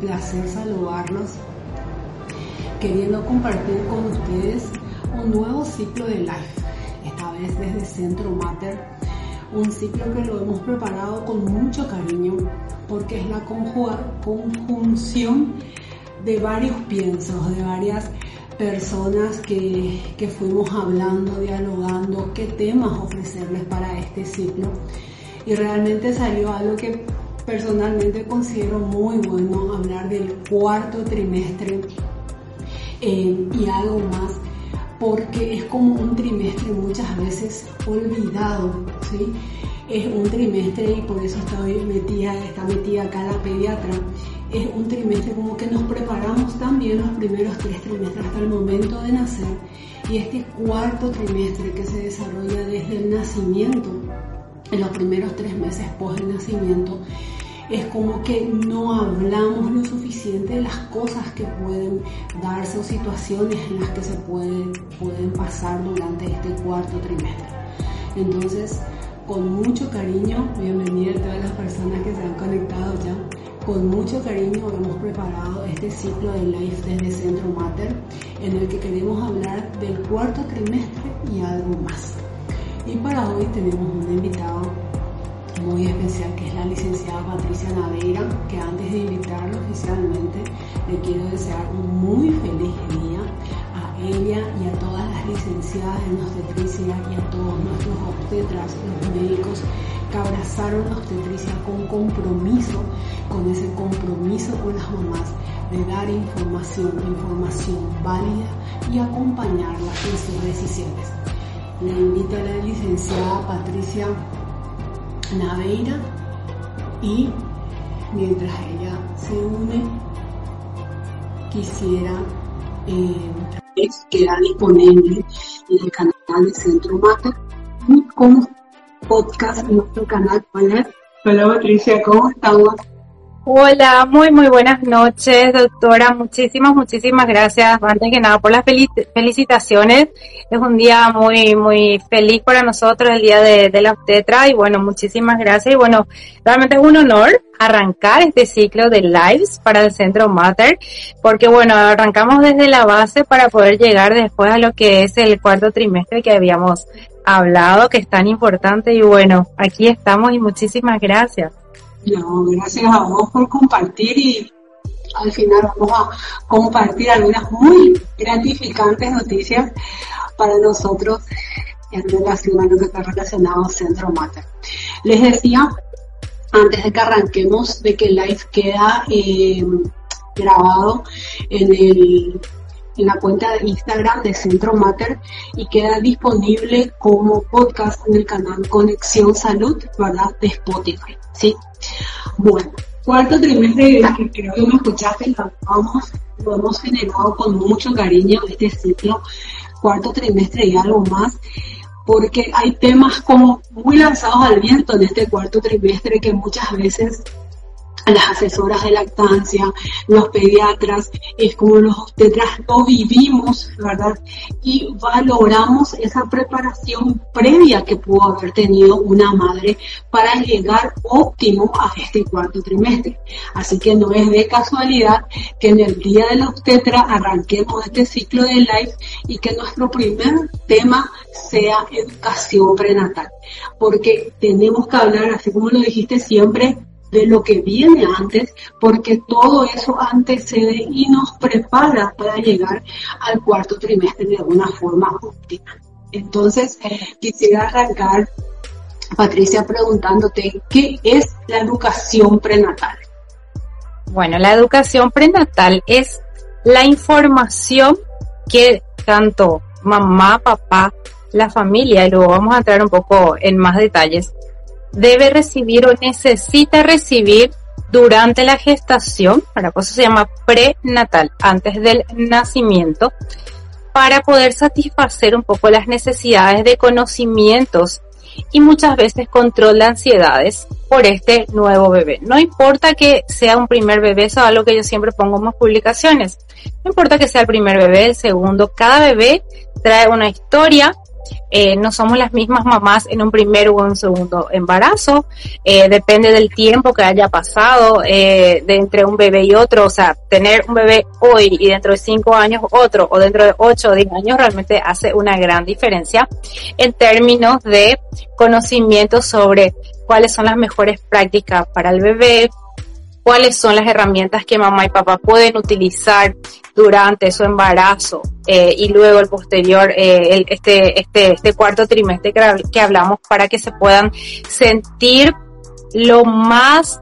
placer saludarlos, queriendo compartir con ustedes un nuevo ciclo de live, esta vez desde Centro Mater, un ciclo que lo hemos preparado con mucho cariño porque es la conjunción de varios piensos, de varias personas que, que, fuimos hablando, dialogando, qué temas ofrecerles para este ciclo. Y realmente salió algo que personalmente considero muy bueno, hablar del cuarto trimestre eh, y algo más, porque es como un trimestre muchas veces olvidado, ¿sí? Es un trimestre y por eso estoy metida, está metida acá la pediatra es un trimestre como que nos preparamos también los primeros tres trimestres hasta el momento de nacer y este cuarto trimestre que se desarrolla desde el nacimiento, en los primeros tres meses post nacimiento, es como que no hablamos lo suficiente de las cosas que pueden darse o situaciones en las que se pueden, pueden pasar durante este cuarto trimestre. Entonces, con mucho cariño, bienvenida a todas las personas que se han conectado ya con mucho cariño hemos preparado este ciclo de live desde Centro Mater en el que queremos hablar del cuarto trimestre y algo más. Y para hoy tenemos un invitado muy especial que es la licenciada Patricia Naveira, que antes de invitarlo oficialmente le quiero desear un muy feliz día a ella y a todas las licenciadas en obstetricia y a todos nuestros obstetras, los médicos que abrazaron la obstetricia con compromiso, con ese compromiso con las mamás de dar información, información válida y acompañarlas en sus decisiones. Le invito a la licenciada Patricia Naveira y mientras ella se une, quisiera eh, queda disponible en el canal de Centro Mata y como podcast en nuestro canal. Hola Patricia, ¿cómo estamos? Hola, muy muy buenas noches, doctora. Muchísimas, muchísimas gracias. Antes que nada por las felicitaciones. Es un día muy, muy feliz para nosotros, el día de, de la obstetra. Y bueno, muchísimas gracias. Y bueno, realmente es un honor arrancar este ciclo de lives para el Centro Mater, porque bueno, arrancamos desde la base para poder llegar después a lo que es el cuarto trimestre que habíamos hablado, que es tan importante. Y bueno, aquí estamos y muchísimas gracias. No, gracias a vos por compartir y al final vamos a compartir algunas muy gratificantes noticias para nosotros en relación a lo que está relacionado al Centro Mater. Les decía, antes de que arranquemos, de que el live queda eh, grabado en el en la cuenta de Instagram de Centro Mater y queda disponible como podcast en el canal Conexión Salud, ¿verdad? De Spotify, ¿sí? Bueno, cuarto trimestre, que creo que me escuchaste, lo, vamos, lo hemos generado con mucho cariño este ciclo, cuarto trimestre y algo más, porque hay temas como muy lanzados al viento en este cuarto trimestre que muchas veces las asesoras de lactancia, los pediatras, es como los obstetras lo vivimos, ¿verdad? Y valoramos esa preparación previa que pudo haber tenido una madre para llegar óptimo a este cuarto trimestre. Así que no es de casualidad que en el día de la obstetra arranquemos este ciclo de live y que nuestro primer tema sea educación prenatal. Porque tenemos que hablar, así como lo dijiste siempre, de lo que viene antes, porque todo eso antecede y nos prepara para llegar al cuarto trimestre de una forma óptima. Entonces, quisiera arrancar, Patricia, preguntándote, ¿qué es la educación prenatal? Bueno, la educación prenatal es la información que tanto mamá, papá, la familia, y luego vamos a entrar un poco en más detalles, debe recibir o necesita recibir durante la gestación, para eso se llama prenatal, antes del nacimiento, para poder satisfacer un poco las necesidades de conocimientos y muchas veces control de ansiedades por este nuevo bebé. No importa que sea un primer bebé, eso es algo que yo siempre pongo en mis publicaciones. No importa que sea el primer bebé, el segundo, cada bebé trae una historia, eh, no somos las mismas mamás en un primer o un segundo embarazo, eh, depende del tiempo que haya pasado eh, entre un bebé y otro, o sea, tener un bebé hoy y dentro de cinco años otro, o dentro de ocho o diez años realmente hace una gran diferencia en términos de conocimiento sobre cuáles son las mejores prácticas para el bebé, cuáles son las herramientas que mamá y papá pueden utilizar durante su embarazo eh, y luego el posterior, eh, este, este, este cuarto trimestre que, hablamos para que se puedan sentir lo más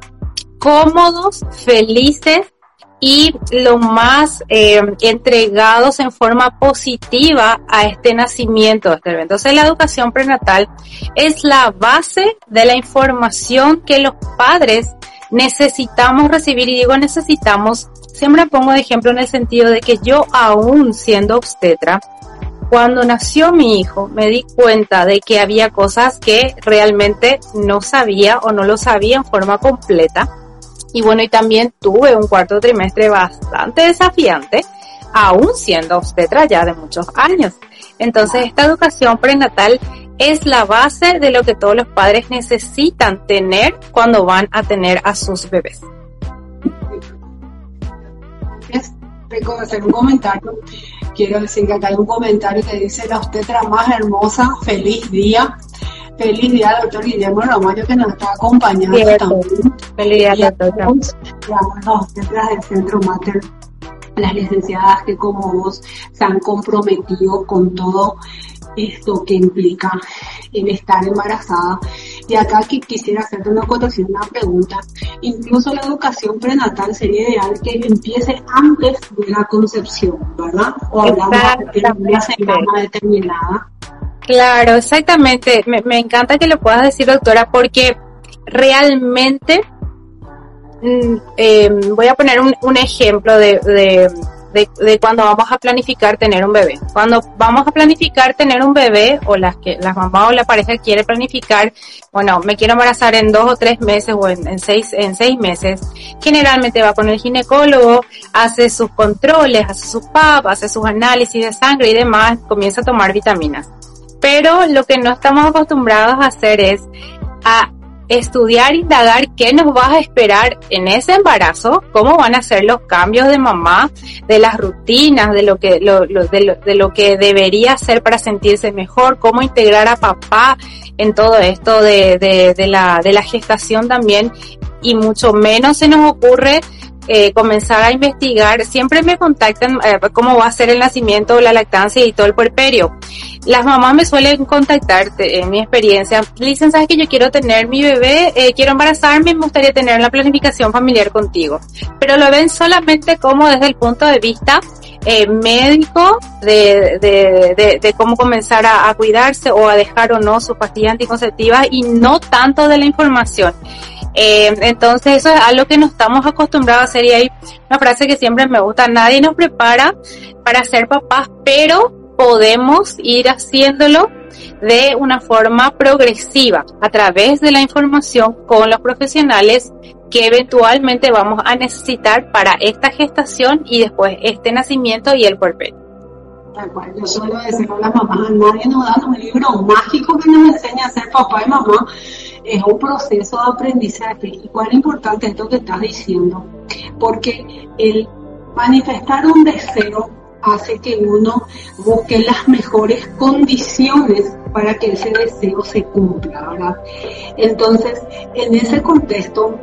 cómodos, felices y lo más eh, entregados en forma positiva a este nacimiento este bebé. Entonces la educación prenatal es la base de la información que los padres necesitamos recibir, y digo necesitamos, siempre pongo de ejemplo en el sentido de que yo aún siendo obstetra, cuando nació mi hijo me di cuenta de que había cosas que realmente no sabía o no lo sabía en forma completa. Y bueno, y también tuve un cuarto trimestre bastante desafiante, aún siendo obstetra ya de muchos años. Entonces, esta educación prenatal es la base de lo que todos los padres necesitan tener cuando van a tener a sus bebés. Tengo hacer un comentario. Quiero decir que acá hay un comentario que dice la obstetra más hermosa, feliz día. Feliz día, doctor Guillermo Romario, que nos está acompañando también. Feliz día, doctor. Las obstetras del Centro Mater las licenciadas que como vos se han comprometido con todo esto que implica el estar embarazada. Y acá que quisiera hacerte una acotación, una pregunta. Incluso la educación prenatal sería ideal que empiece antes de la concepción, ¿verdad? O hablamos de una semana determinada. Claro, exactamente. Me, me encanta que lo puedas decir, doctora, porque realmente Mm, eh, voy a poner un, un ejemplo de, de, de, cuando vamos a planificar tener un bebé. Cuando vamos a planificar tener un bebé o las que las mamás o la pareja quiere planificar, bueno, me quiero embarazar en dos o tres meses o en, en, seis en seis meses, generalmente va con el ginecólogo, hace sus controles, hace sus PAP, hace sus análisis de sangre y demás, comienza a tomar vitaminas. Pero lo que no estamos acostumbrados a hacer es a estudiar, indagar qué nos va a esperar en ese embarazo, cómo van a ser los cambios de mamá, de las rutinas, de lo que, lo, de, lo, que debería hacer para sentirse mejor, cómo integrar a papá en todo esto de, de, la, de la gestación también. Y mucho menos se nos ocurre eh, comenzar a investigar, siempre me contactan eh, cómo va a ser el nacimiento, la lactancia y todo el puerperio. Las mamás me suelen contactar, en mi experiencia, dicen, sabes que yo quiero tener mi bebé, eh, quiero embarazarme, me gustaría tener la planificación familiar contigo. Pero lo ven solamente como desde el punto de vista eh, médico de, de, de, cómo comenzar a, a, cuidarse o a dejar o no sus pastillas anticonceptivas y no tanto de la información. Eh, entonces eso es algo que no estamos acostumbrados a hacer y hay una frase que siempre me gusta, nadie nos prepara para ser papás, pero podemos ir haciéndolo de una forma progresiva a través de la información con los profesionales que eventualmente vamos a necesitar para esta gestación y después este nacimiento y el puerperio. Yo suelo decirle a las mamás, nadie nos da un libro mágico que nos enseña a ser papá y mamá, es un proceso de aprendizaje. Y cuán importante es esto que estás diciendo, porque el manifestar un deseo hace que uno busque las mejores condiciones para que ese deseo se cumpla, ¿verdad? Entonces, en ese contexto,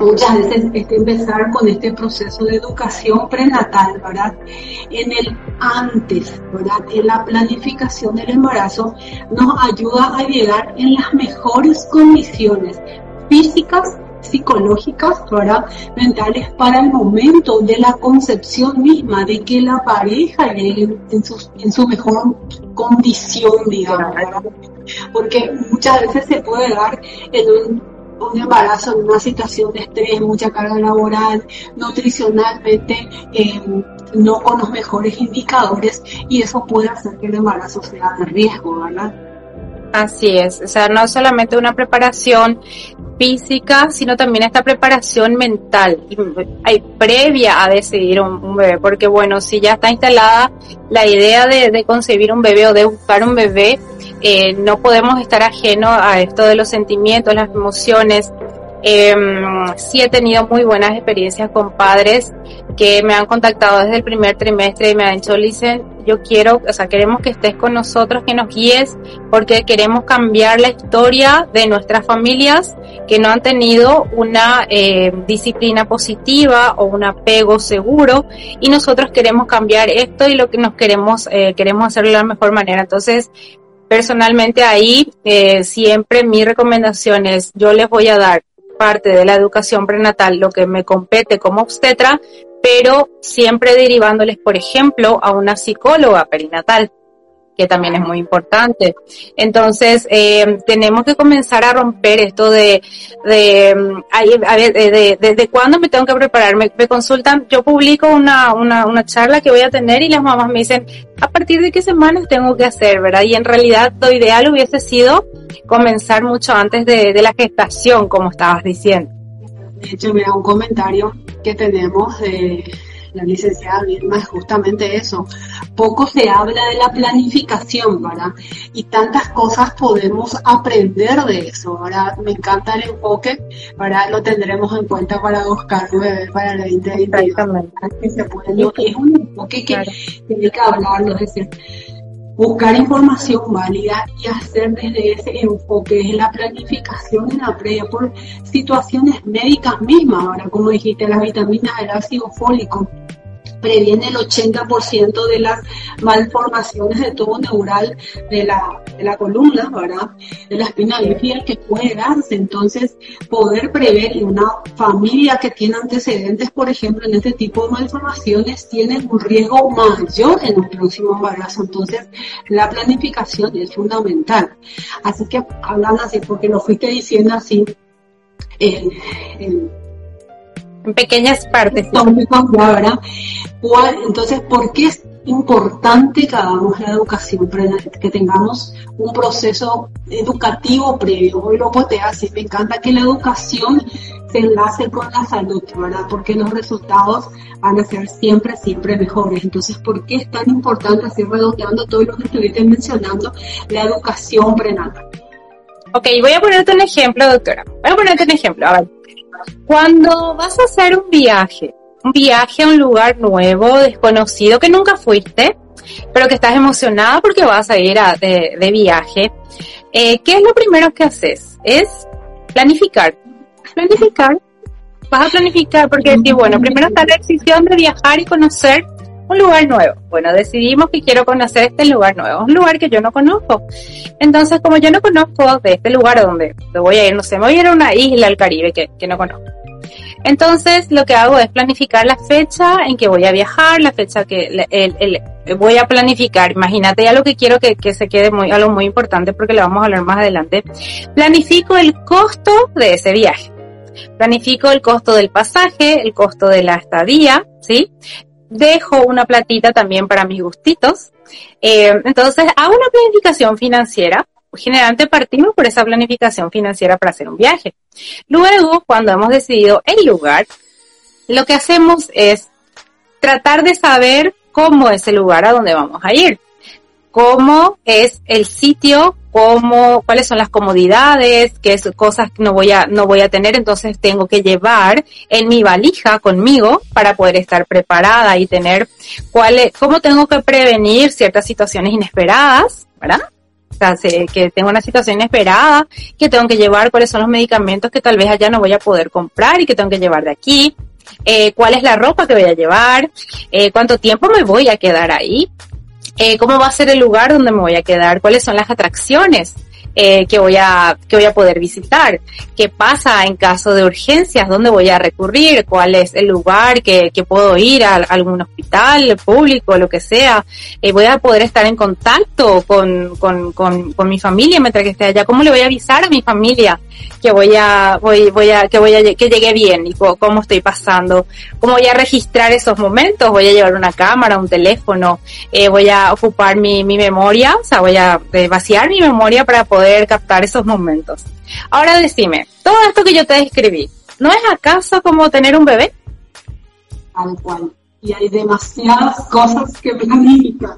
muchas veces este empezar con este proceso de educación prenatal, ¿verdad? En el antes, ¿verdad? En la planificación del embarazo nos ayuda a llegar en las mejores condiciones físicas, psicológicas, ¿verdad? Mentales para el momento de la concepción misma, de que la pareja llegue en su, en su mejor condición, digamos. Porque muchas veces se puede dar en un un embarazo en una situación de estrés, mucha carga laboral, nutricionalmente eh, no con los mejores indicadores y eso puede hacer que el embarazo sea de riesgo, ¿verdad? Así es, o sea, no solamente una preparación física, sino también esta preparación mental, hay previa a decidir un, bebé, porque bueno, si ya está instalada la idea de, concebir un bebé o de buscar un bebé, eh, no podemos estar ajeno a esto de los sentimientos, las emociones, eh, sí he tenido muy buenas experiencias con padres que me han contactado desde el primer trimestre y me han dicho, Licen, yo quiero, o sea, queremos que estés con nosotros, que nos guíes, porque queremos cambiar la historia de nuestras familias que no han tenido una eh, disciplina positiva o un apego seguro y nosotros queremos cambiar esto y lo que nos queremos, eh, queremos hacerlo de la mejor manera. Entonces, personalmente ahí eh, siempre mi recomendación es, yo les voy a dar parte de la educación prenatal, lo que me compete como obstetra, pero siempre derivándoles, por ejemplo, a una psicóloga perinatal que también es muy importante. Entonces, eh, tenemos que comenzar a romper esto de, de, de, de, de, cuándo me tengo que preparar. Me, consultan, yo publico una, una, una charla que voy a tener y las mamás me dicen, a partir de qué semanas tengo que hacer, ¿verdad? Y en realidad lo ideal hubiese sido comenzar mucho antes de, de la gestación, como estabas diciendo. De hecho, mira, un comentario que tenemos de la licenciada Vilma es justamente eso. Poco se habla de la planificación, ¿verdad? Y tantas cosas podemos aprender de eso, ¿verdad? Me encanta el enfoque, ¿verdad? Lo tendremos en cuenta para buscar para el 2022. es un enfoque que tiene que hablarlo, es decir, buscar información válida y hacer desde ese enfoque, la planificación en la previa por situaciones médicas mismas, ahora como dijiste, las vitaminas del ácido fólico previene el 80% de las malformaciones de tubo neural de la, de la columna, ¿verdad? De la espina bífida que puede darse. Entonces, poder prever y una familia que tiene antecedentes, por ejemplo, en este tipo de malformaciones, tiene un riesgo mayor en un próximo embarazo. Entonces, la planificación es fundamental. Así que, hablando así, porque lo fuiste diciendo así, en pequeñas partes. Entonces, ¿por qué es importante que hagamos la educación, que tengamos un proceso educativo previo? Hoy lo así, me encanta que la educación se enlace con la salud, ¿verdad? Porque los resultados van a ser siempre, siempre mejores. Entonces, ¿por qué es tan importante, así redondeando todo lo que estuviste mencionando, la educación prenatal? Ok, voy a ponerte un ejemplo, doctora. Voy a ponerte un ejemplo. A ver, cuando vas a hacer un viaje, un viaje a un lugar nuevo, desconocido, que nunca fuiste, pero que estás emocionada porque vas a ir a, de, viaje, eh, ¿qué es lo primero que haces? Es planificar. Planificar. Vas a planificar porque bueno, primero está la decisión de viajar y conocer un lugar nuevo. Bueno, decidimos que quiero conocer este lugar nuevo, un lugar que yo no conozco. Entonces, como yo no conozco de este lugar donde voy a ir, no sé, me voy a ir a una isla al Caribe que, que no conozco. Entonces, lo que hago es planificar la fecha en que voy a viajar, la fecha que el, voy a planificar. Imagínate ya lo que quiero que, que se quede muy, algo muy importante porque lo vamos a hablar más adelante. Planifico el costo de ese viaje. Planifico el costo del pasaje, el costo de la estadía, ¿sí? Dejo una platita también para mis gustitos. Eh, entonces, hago una planificación financiera. Generalmente partimos por esa planificación financiera para hacer un viaje. Luego, cuando hemos decidido el lugar, lo que hacemos es tratar de saber cómo es el lugar a donde vamos a ir, cómo es el sitio cómo, cuáles son las comodidades, qué cosas no voy a, no voy a tener, entonces tengo que llevar en mi valija conmigo para poder estar preparada y tener cuál cómo tengo que prevenir ciertas situaciones inesperadas, ¿verdad? O sea, que tengo una situación inesperada, que tengo que llevar, cuáles son los medicamentos que tal vez allá no voy a poder comprar y que tengo que llevar de aquí, eh, cuál es la ropa que voy a llevar, eh, cuánto tiempo me voy a quedar ahí, eh, cómo va a ser el lugar donde me voy a quedar, cuáles son las atracciones eh, que voy a que voy a poder visitar, qué pasa en caso de urgencias, dónde voy a recurrir, cuál es el lugar que, que puedo ir a, algún hospital público, lo que sea, eh, voy a poder estar en contacto con, con, con, con mi familia mientras que esté allá, cómo le voy a avisar a mi familia que voy a, voy, voy a, que voy a, que llegue bien y cómo estoy pasando, cómo voy a registrar esos momentos, voy a llevar una cámara, un teléfono, eh, voy a ocupar mi, mi memoria, o sea, voy a eh, vaciar mi memoria para poder captar esos momentos. Ahora decime, todo esto que yo te describí, ¿no es acaso como tener un bebé? Tal cual. Y hay demasiadas cosas que planificar.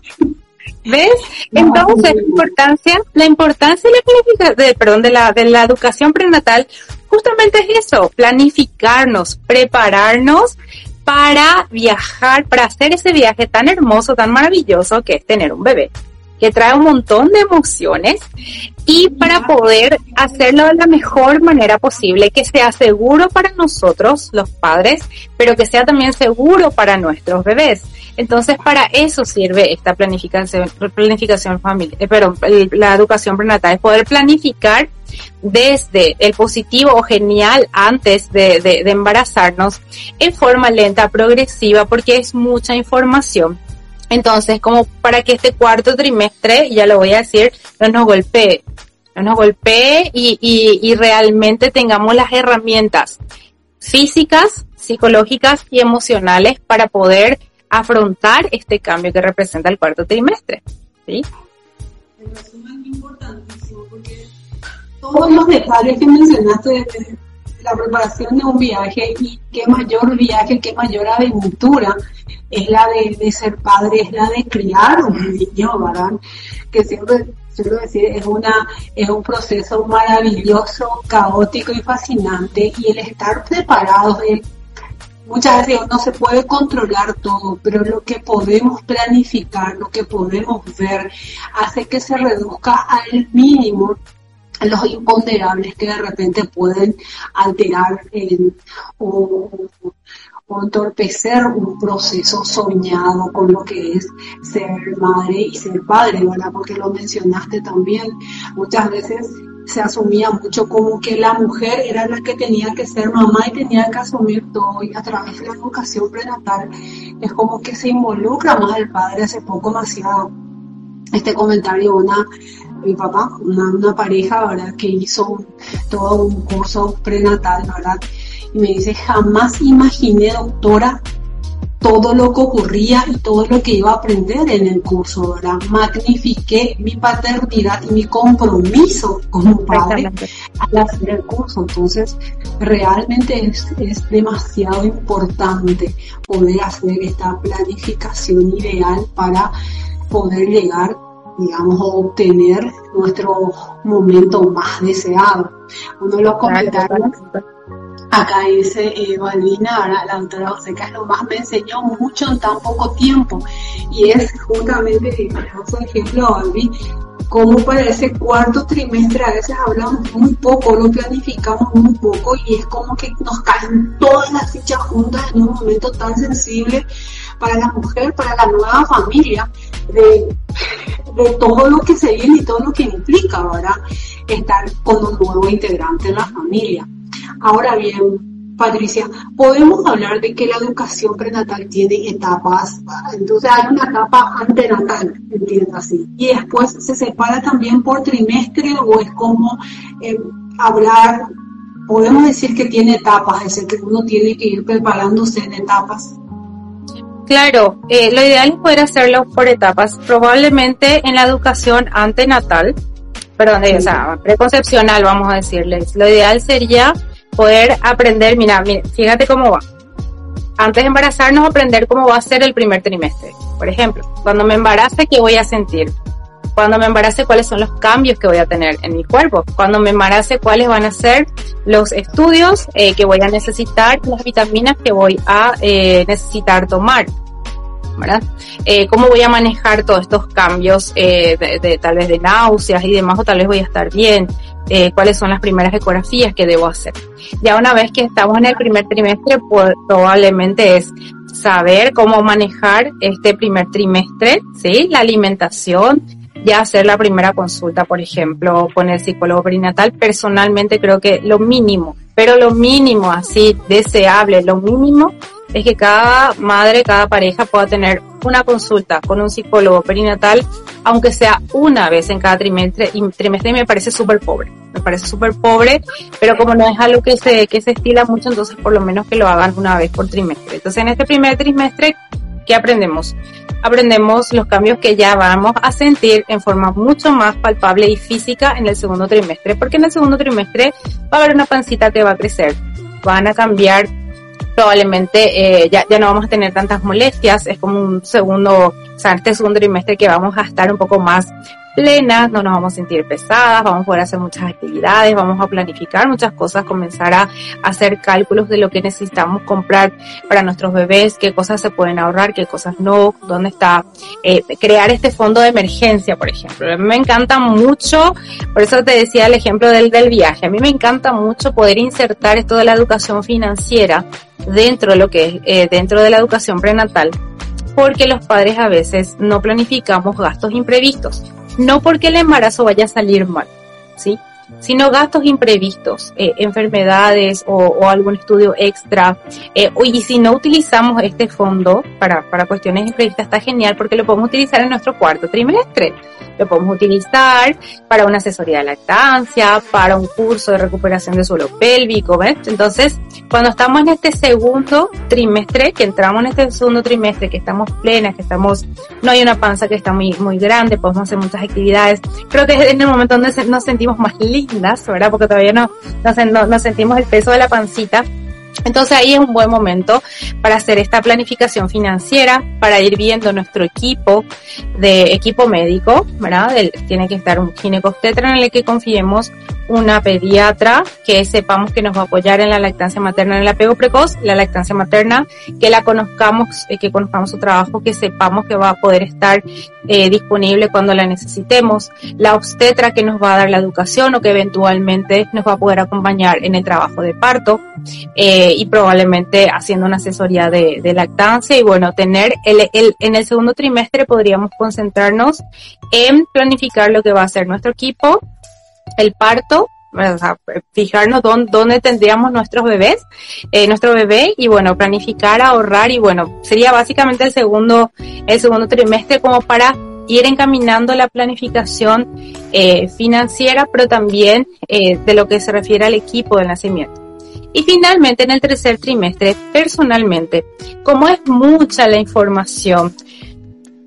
¿Ves? Entonces, la importancia, la importancia de la, de, perdón, de la, de la educación prenatal justamente es eso, planificarnos, prepararnos para viajar, para hacer ese viaje tan hermoso, tan maravilloso que es tener un bebé que trae un montón de emociones y para poder hacerlo de la mejor manera posible, que sea seguro para nosotros, los padres, pero que sea también seguro para nuestros bebés. Entonces, para eso sirve esta planificación, planificación familiar, eh, pero la educación prenatal, es poder planificar desde el positivo o genial antes de, de, de embarazarnos en forma lenta, progresiva, porque es mucha información entonces, como para que este cuarto trimestre, ya lo voy a decir, no nos golpee, no nos golpee y, realmente tengamos las herramientas físicas, psicológicas y emocionales para poder afrontar este cambio que representa el cuarto trimestre. ¿sí? es importantísimo porque todos los detalles que mencionaste de la preparación de un viaje y qué mayor viaje, qué mayor aventura es la de, ser padre, es la de criar un niño, ¿verdad? Que siempre suelo decir, es una, es un proceso maravilloso, caótico y fascinante, y el estar preparados, muchas veces no se puede controlar todo, pero lo que podemos planificar, lo que podemos ver, hace que se reduzca al mínimo los imponderables que de repente pueden alterar o, o entorpecer un proceso soñado con lo que es ser madre y ser padre, ¿verdad? Porque lo mencionaste también. Muchas veces se asumía mucho como que la mujer era la que tenía que ser mamá y tenía que asumir todo y a través de la educación prenatal es como que se involucra más el padre. Hace poco me hacía este comentario una mi papá, una, una pareja, ¿verdad? Que hizo todo un curso prenatal, ¿verdad? y me dice, jamás imaginé, doctora, todo lo que ocurría y todo lo que iba a aprender en el curso, ¿verdad? Magnifiqué mi paternidad y mi compromiso como padre al hacer el curso. Entonces, realmente es, es demasiado importante poder hacer esta planificación ideal para poder llegar digamos, obtener nuestro momento más deseado. Uno de los comentarios Acá dice eh, la doctora José más me enseñó mucho en tan poco tiempo. Y es justamente, un ejemplo, como para ese cuarto trimestre a veces hablamos muy poco, lo planificamos muy poco y es como que nos caen todas las fichas juntas en un momento tan sensible para la mujer, para la nueva familia, de, todo lo que se viene y todo lo que implica, ¿verdad? Estar con un nuevo integrante en la familia. Ahora bien, Patricia, podemos hablar de que la educación prenatal tiene etapas, entonces hay una etapa antenatal, entiendo así, y después se separa también por trimestre o es como eh, hablar, podemos decir que tiene etapas, es decir, que uno tiene que ir preparándose en etapas. Claro, eh, lo ideal es poder hacerlo por etapas, probablemente en la educación antenatal, perdón, o sea, preconcepcional, vamos a decirles. Lo ideal sería poder aprender, mira, fíjate cómo va. Antes de embarazarnos, aprender cómo va a ser el primer trimestre. Por ejemplo, cuando me embarace, ¿qué voy a sentir? Cuando me embarace, ¿cuáles son los cambios que voy a tener en mi cuerpo? Cuando me embarace, ¿cuáles van a ser los estudios eh, que voy a necesitar, las vitaminas que voy a eh, necesitar tomar? ¿verdad? Eh, ¿Cómo voy a manejar todos estos cambios eh, de, tal vez de náuseas y demás o tal vez voy a estar bien? Eh, ¿Cuáles son las primeras ecografías que debo hacer? Ya una vez que estamos en el primer trimestre, pues, probablemente es saber cómo manejar este primer trimestre, ¿sí? La alimentación, ya hacer la primera consulta, por ejemplo, con el psicólogo perinatal. Personalmente creo que lo mínimo, pero lo mínimo así deseable, lo mínimo es que cada madre, cada pareja pueda tener una consulta con un psicólogo perinatal, aunque sea una vez en cada trimestre, y trimestre me parece súper pobre. me parece súper pobre, pero como no es algo que se, que se estila mucho, entonces por lo menos que lo hagan una vez por trimestre. Entonces en este primer trimestre, ¿qué aprendemos? Aprendemos los cambios que ya vamos a sentir en forma mucho más palpable y física en el segundo trimestre, porque en el segundo trimestre va a haber una pancita que va a crecer, van a cambiar probablemente eh, ya, ya no vamos a tener tantas molestias, es como un segundo, o sea, este segundo trimestre que vamos a estar un poco más plenas, no nos vamos a sentir pesadas, vamos a poder hacer muchas actividades, vamos a planificar muchas cosas, comenzar a hacer cálculos de lo que necesitamos comprar para nuestros bebés, qué cosas se pueden ahorrar, qué cosas no, dónde está, eh, crear este fondo de emergencia, por ejemplo. A mí me encanta mucho, por eso te decía el ejemplo del, del viaje, a mí me encanta mucho poder insertar esto de la educación financiera dentro de lo que es, eh, dentro de la educación prenatal porque los padres a veces no planificamos gastos imprevistos no porque el embarazo vaya a salir mal, ¿sí? sino gastos imprevistos, eh, enfermedades o, algún estudio extra. Eh, y si no utilizamos este fondo para, para cuestiones imprevistas, está genial porque lo podemos utilizar en nuestro cuarto trimestre. Lo podemos utilizar para una asesoría de lactancia, para un curso de recuperación de suelo pélvico, ¿ves? Entonces, cuando estamos en este segundo trimestre, que entramos en este segundo trimestre, que estamos plenas, que estamos, no hay una panza que está muy, muy grande, podemos hacer muchas actividades. Creo que es en el momento donde nos sentimos más lindas, ¿verdad? Porque todavía no, no, no sentimos el peso de la pancita entonces ahí es un buen momento para hacer esta planificación financiera, para ir viendo nuestro equipo de equipo médico, ¿verdad? tiene que estar un ginecobstetra en el que confiemos, una pediatra que sepamos que nos va a apoyar en la lactancia materna en el apego precoz, la lactancia materna, que la conozcamos, eh, que conozcamos su trabajo, que sepamos que va a poder estar eh, disponible cuando la necesitemos, la obstetra que nos va a dar la educación o que eventualmente nos va a poder acompañar en el trabajo de parto. Eh, y probablemente haciendo una asesoría de, lactancia y bueno, tener el, el, en el segundo trimestre podríamos concentrarnos en planificar lo que va a ser nuestro equipo, el parto, fijarnos dónde, tendríamos nuestros bebés, eh, nuestro bebé y bueno, planificar, ahorrar y bueno, sería básicamente el segundo, el segundo trimestre como para ir encaminando la planificación eh, financiera, pero también eh, de lo que se refiere al equipo del nacimiento. Y finalmente, en el tercer trimestre, personalmente, como es mucha la información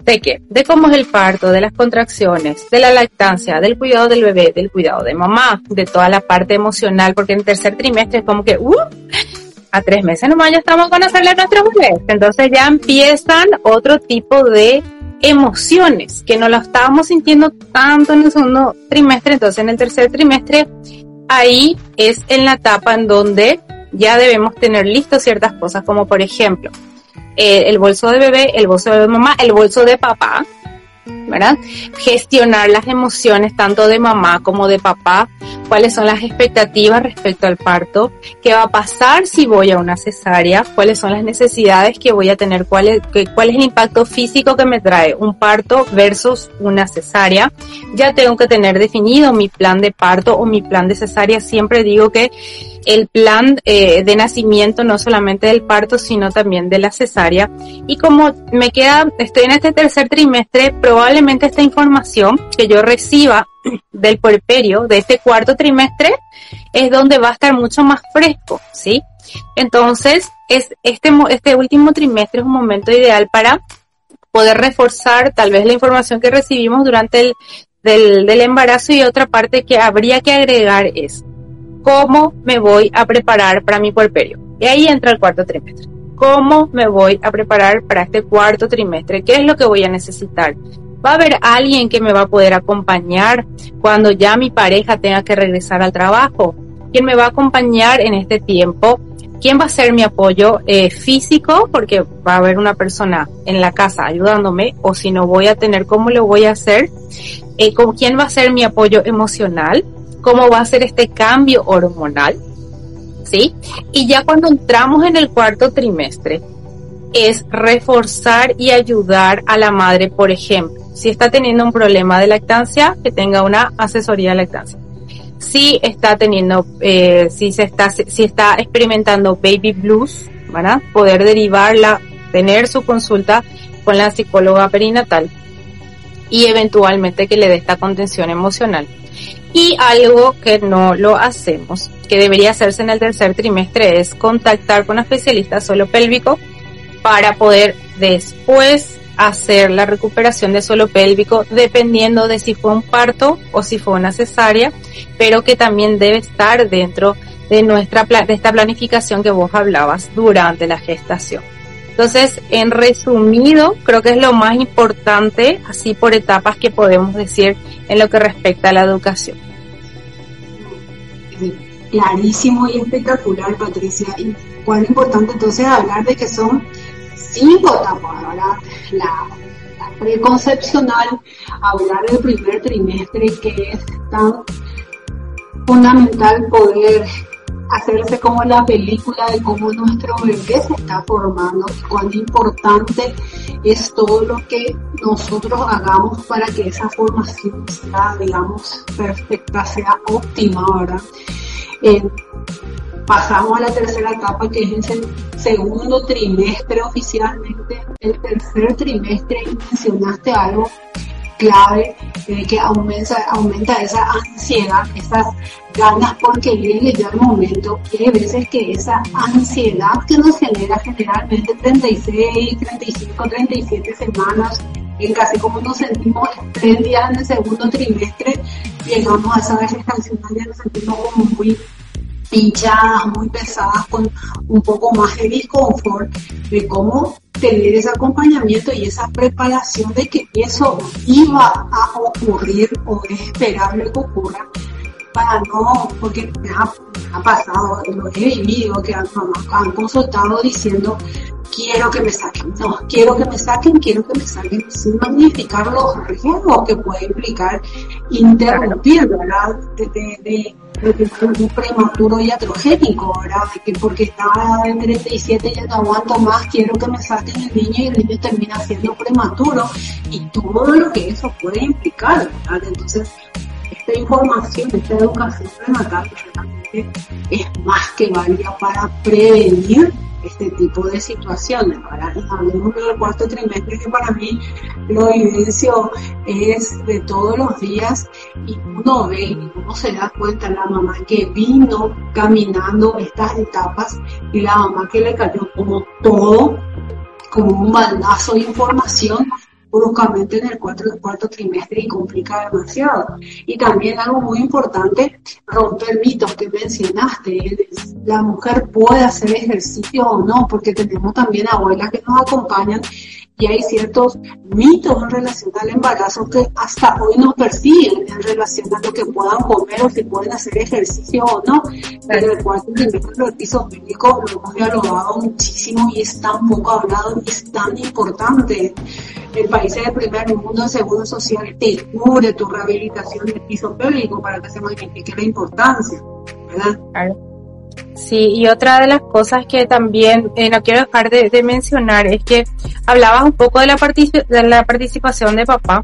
de qué, de cómo es el parto, de las contracciones, de la lactancia, del cuidado del bebé, del cuidado de mamá, de toda la parte emocional, porque en tercer trimestre es como que, uh, a tres meses nomás ya estamos con hacerle a nuestros bebés. Entonces ya empiezan otro tipo de emociones que no lo estábamos sintiendo tanto en el segundo trimestre. Entonces en el tercer trimestre ahí es en la etapa en donde ya debemos tener listos ciertas cosas, como por ejemplo, eh, el bolso de bebé, el bolso de mamá, el bolso de papá, ¿verdad? Gestionar las emociones tanto de mamá como de papá, cuáles son las expectativas respecto al parto, qué va a pasar si voy a una cesárea, cuáles son las necesidades que voy a tener, cuál es, cuál es el impacto físico que me trae un parto versus una cesárea. Ya tengo que tener definido mi plan de parto o mi plan de cesárea. Siempre digo que el plan eh, de nacimiento no solamente del parto, sino también de la cesárea. Y como me queda, estoy en este tercer trimestre, probablemente esta información que yo reciba del puerperio de este cuarto trimestre es donde va a estar mucho más fresco, ¿sí? Entonces, es este, este último trimestre es un momento ideal para poder reforzar tal vez la información que recibimos durante el del, del embarazo y otra parte que habría que agregar es cómo me voy a preparar para mi puerperio. Y ahí entra el cuarto trimestre. ¿Cómo me voy a preparar para este cuarto trimestre? ¿Qué es lo que voy a necesitar? ¿Va a haber alguien que me va a poder acompañar cuando ya mi pareja tenga que regresar al trabajo? ¿Quién me va a acompañar en este tiempo? ¿Quién va a ser mi apoyo eh, físico? Porque va a haber una persona en la casa ayudándome o si no voy a tener, ¿cómo lo voy a hacer? Eh, ¿Con quién va a ser mi apoyo emocional? cómo va a ser este cambio hormonal, ¿sí? Y ya cuando entramos en el cuarto trimestre, es reforzar y ayudar a la madre, por ejemplo, si está teniendo un problema de lactancia, que tenga una asesoría de lactancia. Si está teniendo, eh, si se está, si está experimentando baby blues, ¿verdad? Poder derivarla, tener su consulta con la psicóloga perinatal y eventualmente que le dé esta contención emocional. Y algo que no lo hacemos, que debería hacerse en el tercer trimestre, es contactar con un especialista suelo pélvico para poder después hacer la recuperación de suelo pélvico dependiendo de si fue un parto o si fue una cesárea, pero que también debe estar dentro de nuestra de esta planificación que vos hablabas durante la gestación. Entonces, en resumido, creo que es lo más importante, así por etapas que podemos decir en lo que respecta a la educación. Clarísimo y espectacular, Patricia. Y cuán importante entonces hablar de que son cinco etapas, ¿verdad? La, preconcepcional, hablar del primer trimestre que es tan fundamental poder hacerse como la película de cómo nuestro bebé se está formando y cuán importante es todo lo que nosotros hagamos para que esa formación sea, digamos, perfecta, sea óptima, ¿verdad? Pasamos a la tercera etapa que es el segundo trimestre oficialmente, el tercer trimestre mencionaste algo clave de que aumenta, aumenta esa ansiedad, esas ganas porque llegue ya el momento y hay veces que esa ansiedad que nos genera generalmente 36, 35, 37 semanas en casi como nos sentimos tres días en el segundo trimestre, llegamos a esa gestación ya nos sentimos como muy pinchadas, muy pesadas, con un poco más de disconfort, de cómo tener ese acompañamiento y esa preparación de que eso iba a ocurrir o es esperable que ocurra para no, porque me ha, pasado, lo he vivido, que han, han consultado diciendo quiero que me saquen, no, quiero que me saquen, quiero que me saquen, sin magnificar los riesgos que puede implicar interrumpir, ¿verdad? de un prematuro iatrogénico, ¿verdad? Que porque estaba en 37 ya no aguanto más, quiero que me saquen el niño y el niño termina siendo prematuro y todo lo que eso puede implicar, ¿verdad? Entonces, esta información, esta educación prenatal realmente es más que válida para prevenir este tipo de situaciones. Ahora hablemos del cuarto trimestre que para mí lo evidencio es de todos los días y uno ve y uno se da cuenta la mamá que vino caminando estas etapas y la mamá que le cayó como todo, como un baldazo de información bruscamente en el cuarto, cuarto trimestre y complica demasiado. Y también algo muy importante, romper mitos que mencionaste. La mujer puede hacer ejercicio o no, porque tenemos también abuelas que nos acompañan y hay ciertos mitos en relación al embarazo que hasta hoy no persiguen en relación a lo que puedan comer o si pueden hacer ejercicio o no. Pero el cuarto trimestre del piso médico lo hemos dialogado muchísimo y es tan poco hablado y es tan importante el país del primer mundo de seguro social te cubre tu rehabilitación del piso pélvico para que se magnifique la importancia, ¿verdad? Sí, y otra de las cosas que también eh, no quiero dejar de, mencionar es que hablabas un poco de la, de la participación de papá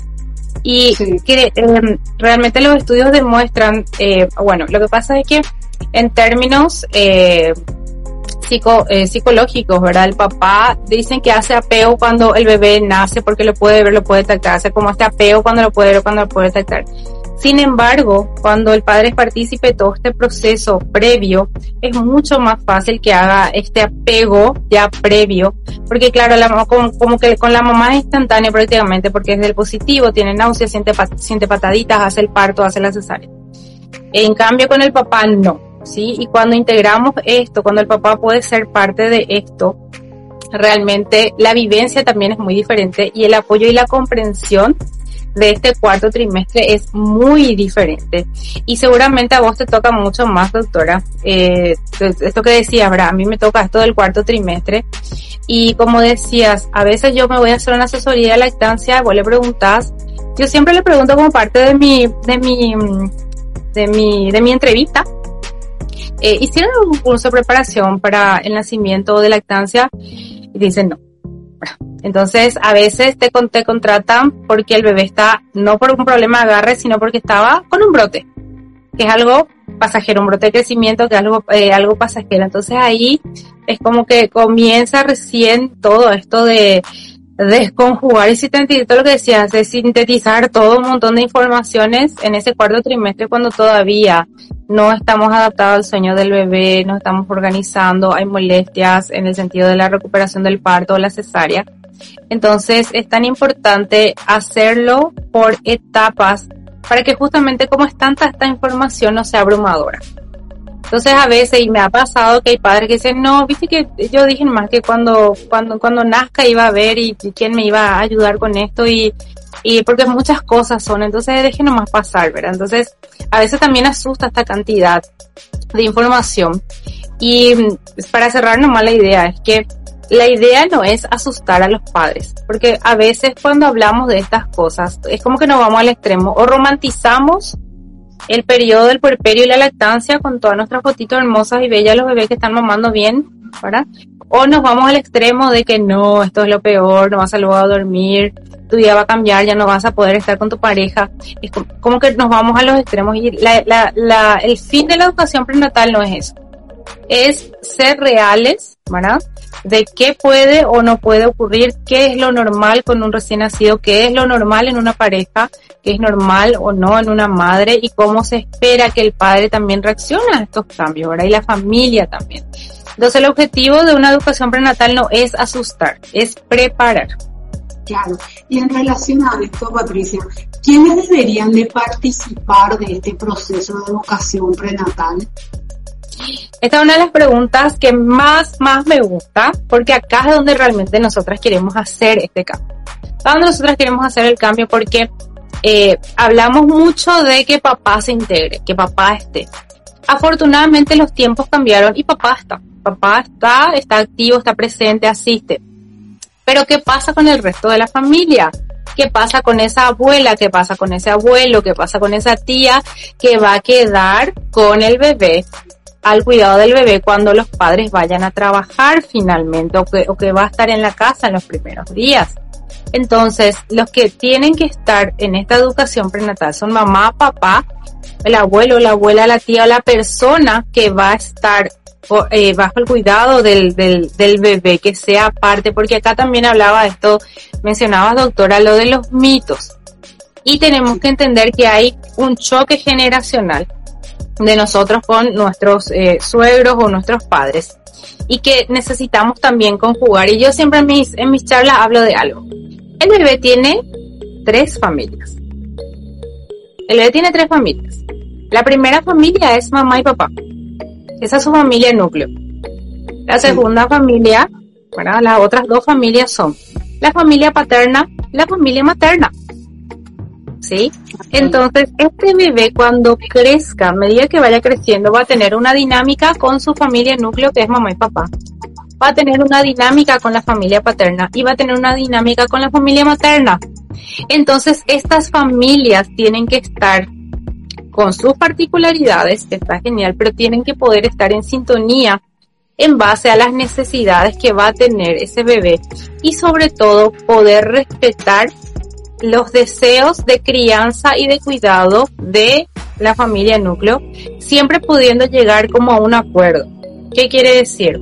y que em, realmente los estudios demuestran, eh, bueno, lo que pasa es que en términos eh, psico, eh, psicológicos, ¿verdad? El papá dicen que hace apeo cuando el bebé nace porque lo puede ver, lo puede detectar, hace como este apeo cuando lo puede ver, cuando lo puede detectar. Sin embargo, cuando el padre es partícipe de todo este proceso previo, es mucho más fácil que haga este apego ya previo, porque claro, la mamá, como, que con la mamá es instantáneo prácticamente, porque es del positivo, tiene náuseas, siente, siente pataditas, hace el parto, hace la cesárea. En cambio, con el papá no ¿sí? Y cuando integramos esto, cuando el papá puede ser parte de esto, realmente la vivencia también es muy diferente y el apoyo y la comprensión de este cuarto trimestre es muy diferente. Y seguramente a vos te toca mucho más, doctora. Eh, esto que decía, ¿verdad? A mí me toca esto del cuarto trimestre. Y como decías, a veces yo me voy a hacer una asesoría de lactancia, vos le preguntás, yo siempre le pregunto como parte de mi, de mi, de mi, de mi entrevista, eh, hicieron un curso de preparación para el nacimiento de lactancia y dicen no. Entonces, a veces te, contratan porque el bebé está, no por un problema de agarre, sino porque estaba con un brote, que es algo pasajero, un brote de crecimiento, que es algo, eh, algo pasajero. Entonces ahí es como que comienza recién todo esto de, desconjugar y sintetizar lo que decías, de sintetizar todo un montón de informaciones en ese cuarto trimestre cuando todavía no estamos adaptados al sueño del bebé, no estamos organizando, hay molestias en el sentido de la recuperación del parto o la cesárea. Entonces es tan importante hacerlo por etapas para que justamente como es tanta esta información no sea abrumadora. Entonces a veces, y me ha pasado que hay padres que dicen, no, viste que yo dije más que cuando, cuando, cuando nazca iba a ver y, quién me iba a ayudar con esto y, y porque muchas cosas son, entonces deje nomás pasar, ¿verdad? Entonces a veces también asusta esta cantidad de información. Y mm, para cerrar nomás la idea es que la idea no es asustar a los padres, porque a veces cuando hablamos de estas cosas es como que nos vamos al extremo o romantizamos el periodo del puerperio y la lactancia con todas nuestras fotitos hermosas y bellas, los bebés que están mamando bien, ¿verdad? O nos vamos al extremo de que no, esto es lo peor, no vas a a dormir, tu vida va a cambiar, ya no vas a poder estar con tu pareja. Es como que nos vamos a los extremos y la, la, la, el fin de la educación prenatal no es eso. Es ser reales, ¿verdad? De qué puede o no puede ocurrir, qué es lo normal con un recién nacido, qué es lo normal en una pareja, qué es normal o no en una madre y cómo se espera que el padre también reaccione a estos cambios, ¿verdad? Y la familia también. Entonces el objetivo de una educación prenatal no es asustar, es preparar. Claro. Y en relación a esto, Patricia, ¿quiénes deberían de participar de este proceso de educación prenatal? Esta es una de las preguntas que más, más me gusta, porque acá es donde realmente nosotras queremos hacer este cambio. Donde nosotras queremos hacer el cambio porque eh, hablamos mucho de que papá se integre, que papá esté. Afortunadamente los tiempos cambiaron y papá está. Papá está, está activo, está presente, asiste. Pero ¿qué pasa con el resto de la familia? ¿Qué pasa con esa abuela? ¿Qué pasa con ese abuelo? ¿Qué pasa con esa tía que va a quedar con el bebé al cuidado del bebé cuando los padres vayan a trabajar finalmente o que, o que va a estar en la casa en los primeros días? Entonces, los que tienen que estar en esta educación prenatal son mamá, papá, el abuelo, la abuela, la tía o la persona que va a estar eh, bajo el cuidado del, del, del bebé, que sea parte, porque acá también hablaba esto, mencionabas doctora, lo de los mitos. Y tenemos que entender que hay un choque generacional de nosotros con nuestros eh, suegros o nuestros padres y que necesitamos también conjugar. Y yo siempre en mis, en mis charlas hablo de algo. El bebé tiene tres familias. El bebé tiene tres familias. La primera familia es mamá y papá. Esa es su familia núcleo. La segunda familia, bueno, las otras dos familias son la familia paterna, la familia materna. ¿Sí? Entonces, este bebé cuando crezca, a medida que vaya creciendo, va a tener una dinámica con su familia núcleo, que es mamá y papá. Va a tener una dinámica con la familia paterna y va a tener una dinámica con la familia materna. Entonces, estas familias tienen que estar con sus particularidades, está genial, pero tienen que poder estar en sintonía en base a las necesidades que va a tener ese bebé y sobre todo poder respetar los deseos de crianza y de cuidado de la familia núcleo, siempre pudiendo llegar como a un acuerdo. ¿Qué quiere decir?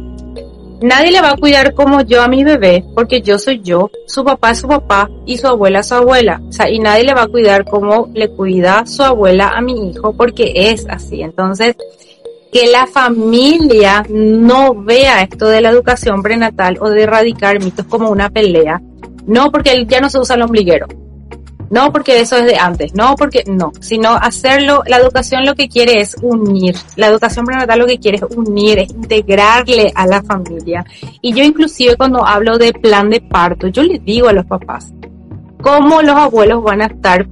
Nadie le va a cuidar como yo a mi bebé, porque yo soy yo, su papá es su papá y su abuela es su abuela. O sea, y nadie le va a cuidar como le cuida su abuela a mi hijo, porque es así. Entonces, que la familia no vea esto de la educación prenatal o de erradicar mitos como una pelea. No, porque ya no se usa el ombliguero. No porque eso es de antes, no porque no, sino hacerlo, la educación lo que quiere es unir, la educación prenatal lo que quiere es unir, es integrarle a la familia. Y yo inclusive cuando hablo de plan de parto, yo les digo a los papás, cómo los abuelos van a estar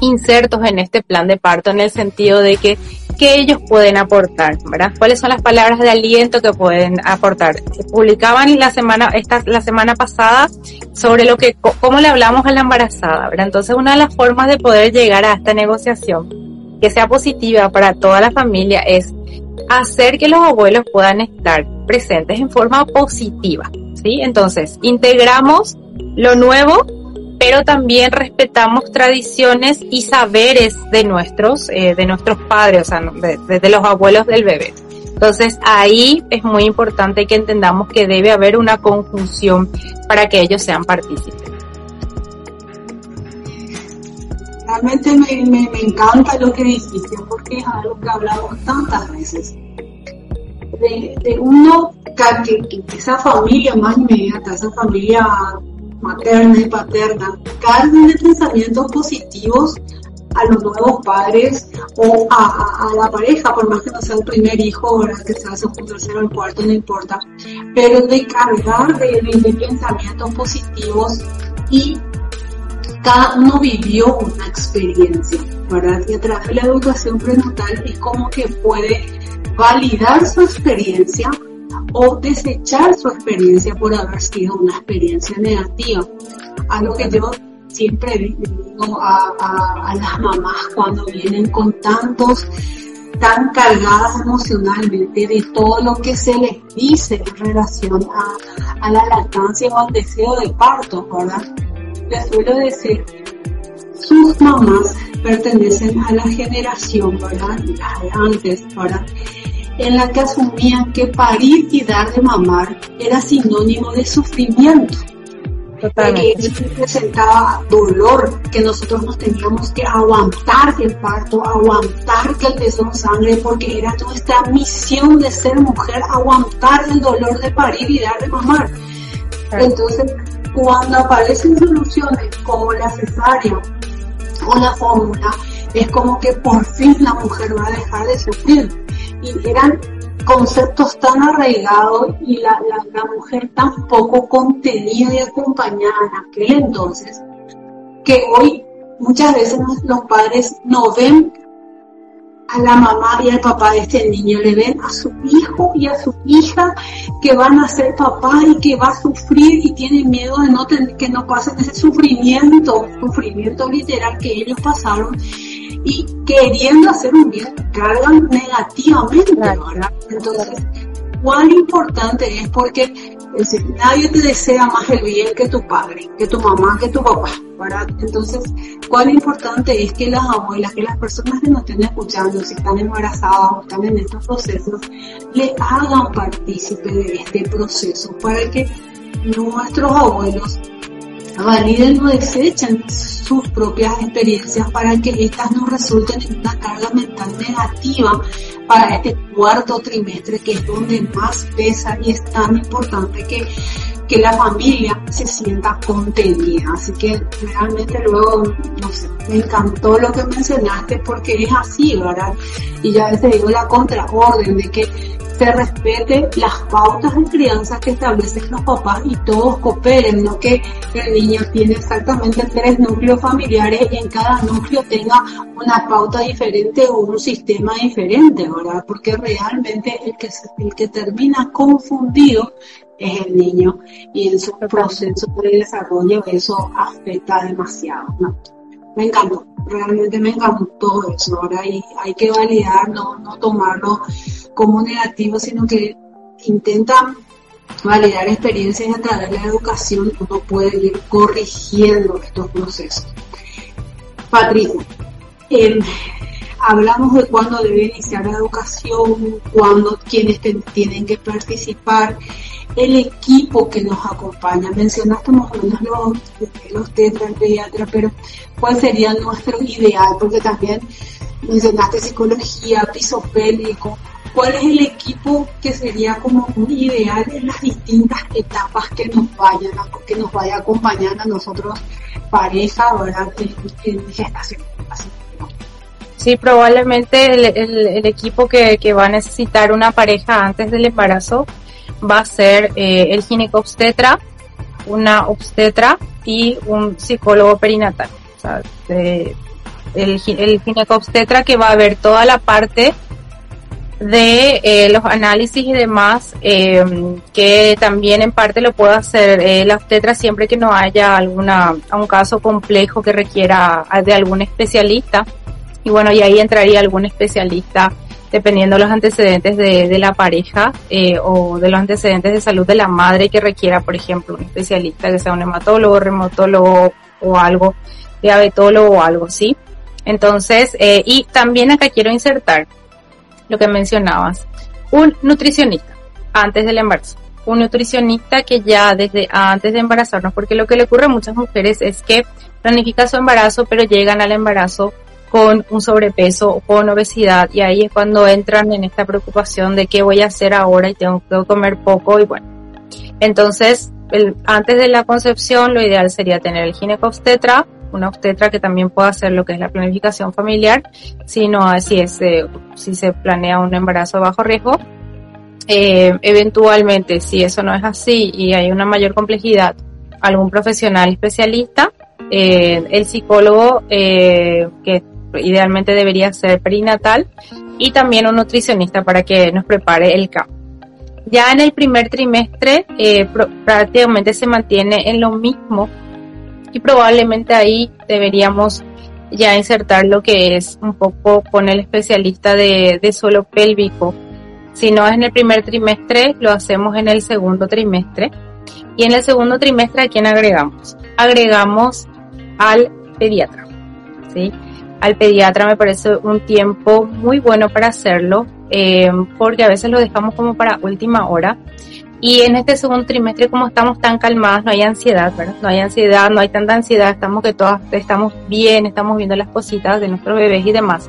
insertos en este plan de parto en el sentido de que qué ellos pueden aportar, ¿verdad? ¿Cuáles son las palabras de aliento que pueden aportar? Publicaban la semana, esta, la semana pasada sobre lo que, cómo le hablamos a la embarazada, ¿verdad? Entonces una de las formas de poder llegar a esta negociación que sea positiva para toda la familia es hacer que los abuelos puedan estar presentes en forma positiva, ¿sí? Entonces, integramos lo nuevo pero también respetamos tradiciones y saberes de nuestros, eh, de nuestros padres, o sea, de, los abuelos del bebé. Entonces ahí es muy importante que entendamos que debe haber una conjunción para que ellos sean partícipes. Realmente me, me, encanta lo que dijiste porque es algo que hablamos tantas veces. De, de uno, que esa familia más inmediata, esa familia materna y paterna, carguen de pensamientos positivos a los nuevos padres o a, a, la pareja, por más que no sea el primer hijo, ¿verdad? que sea segundo, tercero, el cuarto, no importa, pero de cargar de, de pensamientos positivos y cada uno vivió una experiencia, ¿verdad? Y a través de la educación prenatal es como que puede validar su experiencia o desechar su experiencia por haber sido una experiencia negativa. Algo que yo siempre digo a, a, a las mamás cuando vienen con tantos tan cargadas emocionalmente de todo lo que se les dice en relación a, a la lactancia o al deseo de parto, ¿verdad? Les suelo decir, sus mamás pertenecen a la generación, ¿verdad? De antes, ¿verdad? En la que asumían que parir y dar de mamar era sinónimo de sufrimiento. Totalmente. Que eso representaba dolor, que nosotros nos teníamos que aguantar el parto, aguantar que el pezón sangre, porque era nuestra misión de ser mujer, aguantar el dolor de parir y dar de mamar. Entonces, cuando aparecen soluciones como la cesárea o la fórmula, es como que por fin la mujer va a dejar de sufrir. Y eran conceptos tan arraigados y la, la, mujer tan poco contenida y acompañada en aquel entonces, que hoy muchas veces los padres no ven a la mamá y al papá de este niño, le ven a su hijo y a su hija que van a ser papá y que va a sufrir y tienen miedo de no tener, que no pasen ese sufrimiento, sufrimiento literal que ellos pasaron y queriendo hacer un bien cargan negativamente, ¿verdad? Entonces, cuán importante es porque es decir, nadie te desea más el bien que tu padre, que tu mamá, que tu papá, ¿verdad? Entonces, cuán importante es que las abuelas, que las personas que nos estén escuchando, si están embarazadas o están en estos procesos, le hagan partícipe de este proceso para que nuestros abuelos validen o desechen sus propias experiencias para que estas no resulten en una carga mental negativa para este cuarto trimestre que es donde más pesa y es tan importante que, que la familia se sienta contenida. Así que realmente luego, no sé, me encantó lo que mencionaste porque es así, ¿verdad? Y ya te digo la contraorden de que se respete las pautas de crianza que establecen los papás y todos cooperen, no que el niño tiene exactamente tres núcleos familiares y en cada núcleo tenga una pauta diferente o un sistema diferente, ¿verdad? Porque realmente el que, el que termina confundido es el niño y en su proceso de desarrollo eso afecta demasiado, ¿no? Me encantó, realmente me encantó eso, ahora hay, que validar, no, tomarlo como negativo, sino que intenta validar experiencias a través de la educación uno puede ir corrigiendo estos procesos. Patricia, eh, hablamos de cuándo debe iniciar la educación, cuándo quienes tienen que participar, el equipo que nos acompaña. Mencionaste más o menos los, los pero ¿cuál sería nuestro ideal? Porque también mencionaste psicología, piso cuál es el equipo que sería como un ideal en las distintas etapas que nos vayan a, que nos vaya acompañando a nosotros pareja verdad en, gestación. Sí, probablemente el, el, el equipo que, que, va a necesitar una pareja antes del embarazo va a ser eh, el ginecobstetra, una obstetra y un psicólogo perinatal. El, el ginecobstetra que va a ver toda la parte de eh, los análisis y demás, eh, que también en parte lo puede hacer eh, la obstetra siempre que no haya alguna, un caso complejo que requiera de algún especialista. Y bueno, y ahí entraría algún especialista dependiendo de los antecedentes de, de la pareja eh, o de los antecedentes de salud de la madre que requiera, por ejemplo, un especialista que sea un hematólogo, reumatólogo o algo, diabetólogo o algo, ¿sí? Entonces, eh, y también acá quiero insertar lo que mencionabas. Un nutricionista antes del embarazo. Un nutricionista que ya desde antes de embarazarnos, porque lo que le ocurre a muchas mujeres es que planifican su embarazo, pero llegan al embarazo con un sobrepeso o con obesidad y ahí es cuando entran en esta preocupación de qué voy a hacer ahora y tengo que comer poco y bueno. Entonces, el, antes de la concepción lo ideal sería tener el ginecobstetra, una obstetra que también pueda hacer lo que es la planificación familiar, si no, así es, eh, si se planea un embarazo bajo riesgo. Eh, eventualmente, si eso no es así y hay una mayor complejidad, algún profesional especialista, eh, el psicólogo eh, que idealmente debería ser perinatal y también un nutricionista para que nos prepare el campo. Ya en el primer trimestre eh, prácticamente se mantiene en lo mismo y probablemente ahí deberíamos ya insertar lo que es un poco con el especialista de, de suelo pélvico. Si no es en el primer trimestre, lo hacemos en el segundo trimestre. Y en el segundo trimestre, ¿a quién agregamos? Agregamos al pediatra. ¿sí? Al pediatra me parece un tiempo muy bueno para hacerlo, eh, porque a veces lo dejamos como para última hora. Y en este segundo trimestre, como estamos tan calmadas, no hay ansiedad, ¿verdad? No hay ansiedad, no hay tanta ansiedad, estamos que todas estamos bien, estamos viendo las cositas de nuestros bebés y demás.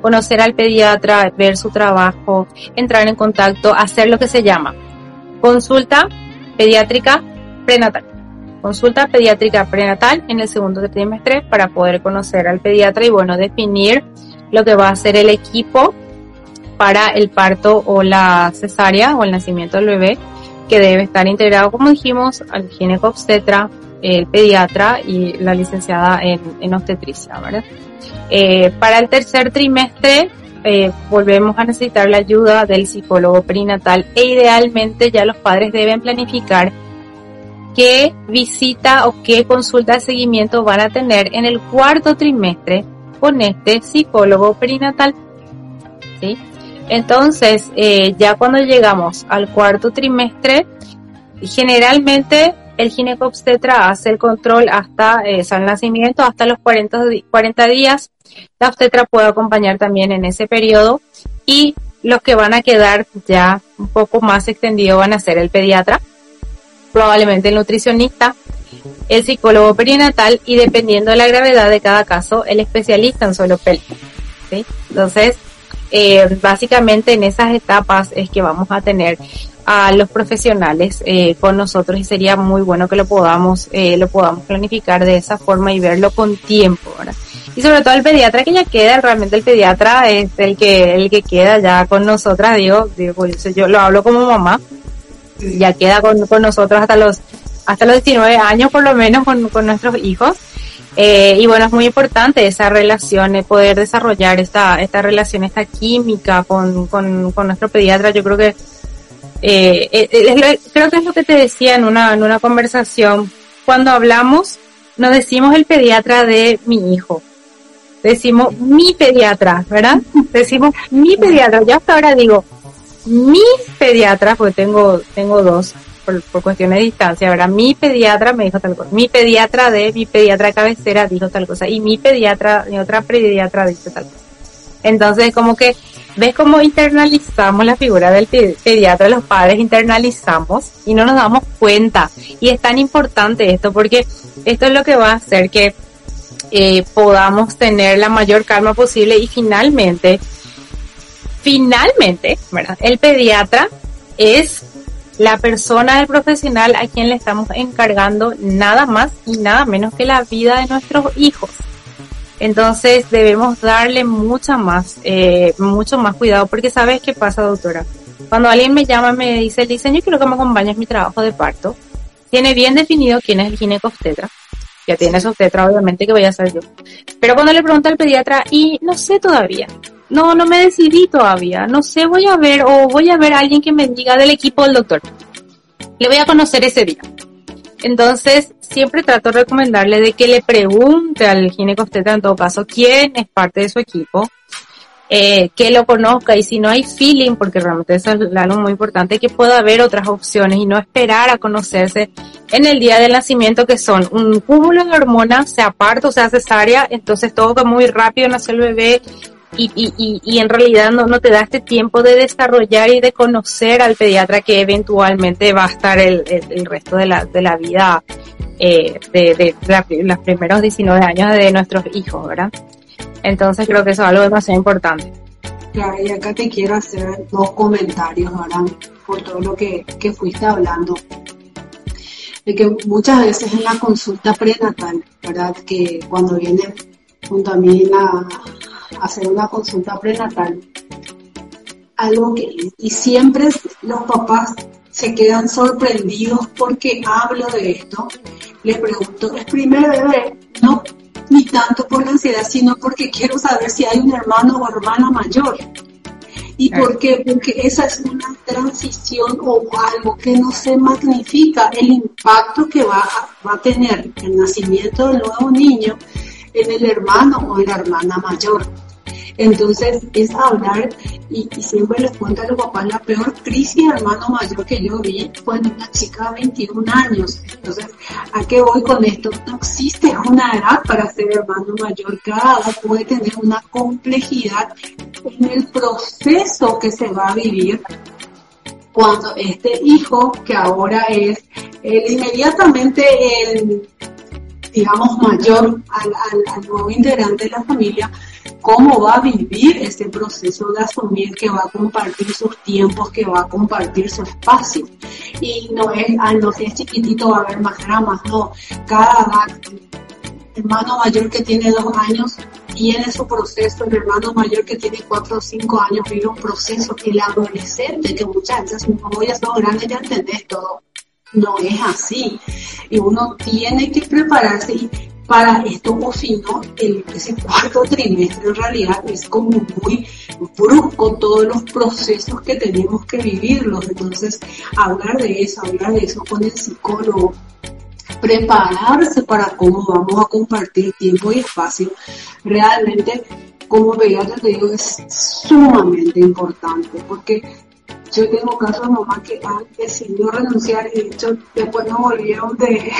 Conocer al pediatra, ver su trabajo, entrar en contacto, hacer lo que se llama consulta pediátrica prenatal. Consulta pediátrica prenatal en el segundo trimestre para poder conocer al pediatra y bueno, definir lo que va a ser el equipo para el parto o la cesárea o el nacimiento del bebé que debe estar integrado, como dijimos, al ginecobstetra, el pediatra y la licenciada en, obstetricia. Eh, para el tercer trimestre eh, volvemos a necesitar la ayuda del psicólogo perinatal e idealmente ya los padres deben planificar qué visita o qué consulta de seguimiento van a tener en el cuarto trimestre con este psicólogo perinatal. ¿sí? Entonces, eh, ya cuando llegamos al cuarto trimestre, generalmente el ginecobstetra hace el control hasta eh, el nacimiento, hasta los 40, 40 días. La obstetra puede acompañar también en ese periodo y los que van a quedar ya un poco más extendidos van a ser el pediatra, probablemente el nutricionista, el psicólogo perinatal y dependiendo de la gravedad de cada caso, el especialista en suelo pélvico. ¿sí? Entonces, eh, básicamente en esas etapas es que vamos a tener a los profesionales eh, con nosotros y sería muy bueno que lo podamos eh, lo podamos planificar de esa forma y verlo con tiempo y sobre todo el pediatra que ya queda realmente el pediatra es el que el que queda ya con nosotras digo, digo yo lo hablo como mamá ya queda con, con nosotros hasta los hasta los 19 años por lo menos con, con nuestros hijos eh, y bueno, es muy importante esa relación, poder desarrollar esta, esta relación, esta química con, con, con nuestro pediatra. Yo creo que, eh, eh creo que es lo que te decía en una, en una conversación. Cuando hablamos, no decimos el pediatra de mi hijo. Decimos mi pediatra, ¿verdad? Decimos mi pediatra. Yo hasta ahora digo mi pediatra, porque tengo, tengo dos por, por cuestiones de distancia, ¿verdad? Mi pediatra me dijo tal cosa, mi pediatra de mi pediatra cabecera dijo tal cosa, y mi pediatra, mi otra pediatra dice tal cosa. Entonces, como que, ¿ves cómo internalizamos la figura del pediatra? Los padres internalizamos y no nos damos cuenta. Y es tan importante esto porque esto es lo que va a hacer que eh, podamos tener la mayor calma posible y finalmente, finalmente, ¿verdad? El pediatra es la persona del profesional a quien le estamos encargando nada más y nada menos que la vida de nuestros hijos. Entonces debemos darle mucha más, eh, mucho más cuidado porque sabes qué pasa, doctora. Cuando alguien me llama me dice, dice, yo quiero que me acompañes mi trabajo de parto. Tiene bien definido quién es el ginecobstetra. Ya tiene su obstetra, obviamente, que voy a ser yo. Pero cuando le pregunta al pediatra, y no sé todavía, no, no me decidí todavía. No sé, voy a ver o voy a ver a alguien que me diga del equipo del doctor. Le voy a conocer ese día. Entonces, siempre trato de recomendarle de que le pregunte al ginecobstetra en todo caso quién es parte de su equipo, eh, que lo conozca y si no hay feeling, porque realmente eso es algo muy importante, que pueda haber otras opciones y no esperar a conocerse en el día del nacimiento que son un cúmulo de hormonas, sea parto, sea cesárea, entonces todo va muy rápido, nace el bebé, y, y, y, en realidad no, no te da este tiempo de desarrollar y de conocer al pediatra que eventualmente va a estar el, el, resto de la, de la vida eh, de, de, los primeros 19 años de nuestros hijos, ¿verdad? Entonces creo que eso es algo demasiado importante. Claro, y acá te quiero hacer dos comentarios, ¿verdad? Por todo lo que, que fuiste hablando. De que muchas veces en la consulta prenatal, ¿verdad? Que cuando viene junto a mí a, hacer una consulta prenatal, algo que, y siempre los papás se quedan sorprendidos porque hablo de esto. Les pregunto, ¿es primer bebé? No, ni tanto por la ansiedad, sino porque quiero saber si hay un hermano o hermana mayor. ¿Y por qué? Porque esa es una transición o algo que no se magnifica el impacto que va a, va a tener el nacimiento del nuevo niño en el hermano o en la hermana mayor. Entonces es hablar, y, siempre les cuento a los papás, la peor crisis hermano mayor que yo vi fue en una chica de 21 años. Entonces, ¿a qué voy con esto? No existe una edad para ser hermano mayor, cada edad puede tener una complejidad en el proceso que se va a vivir cuando este hijo, que ahora es el, inmediatamente el, digamos, mayor al, al nuevo integrante de la familia, cómo va a vivir ese proceso de asumir que va a compartir sus tiempos, que va a compartir su espacio. Y no es, al no ser chiquitito va a haber más dramas, no. Cada hermano mayor que tiene dos años tiene su proceso, el hermano mayor que tiene cuatro o cinco años vive un proceso, el adolescente, que muchas veces, como ya son grandes, ya entendés todo. No es así. Y uno tiene que prepararse y para esto o si no, ese cuarto trimestre en realidad es como muy brusco todos los procesos que tenemos que vivirlos. Entonces, hablar de eso, hablar de eso con el psicólogo, prepararse para cómo vamos a compartir tiempo y espacio, realmente, como veía, te digo, es sumamente importante porque yo tengo casos de mamá que han decidido renunciar y de hecho después no volvieron de,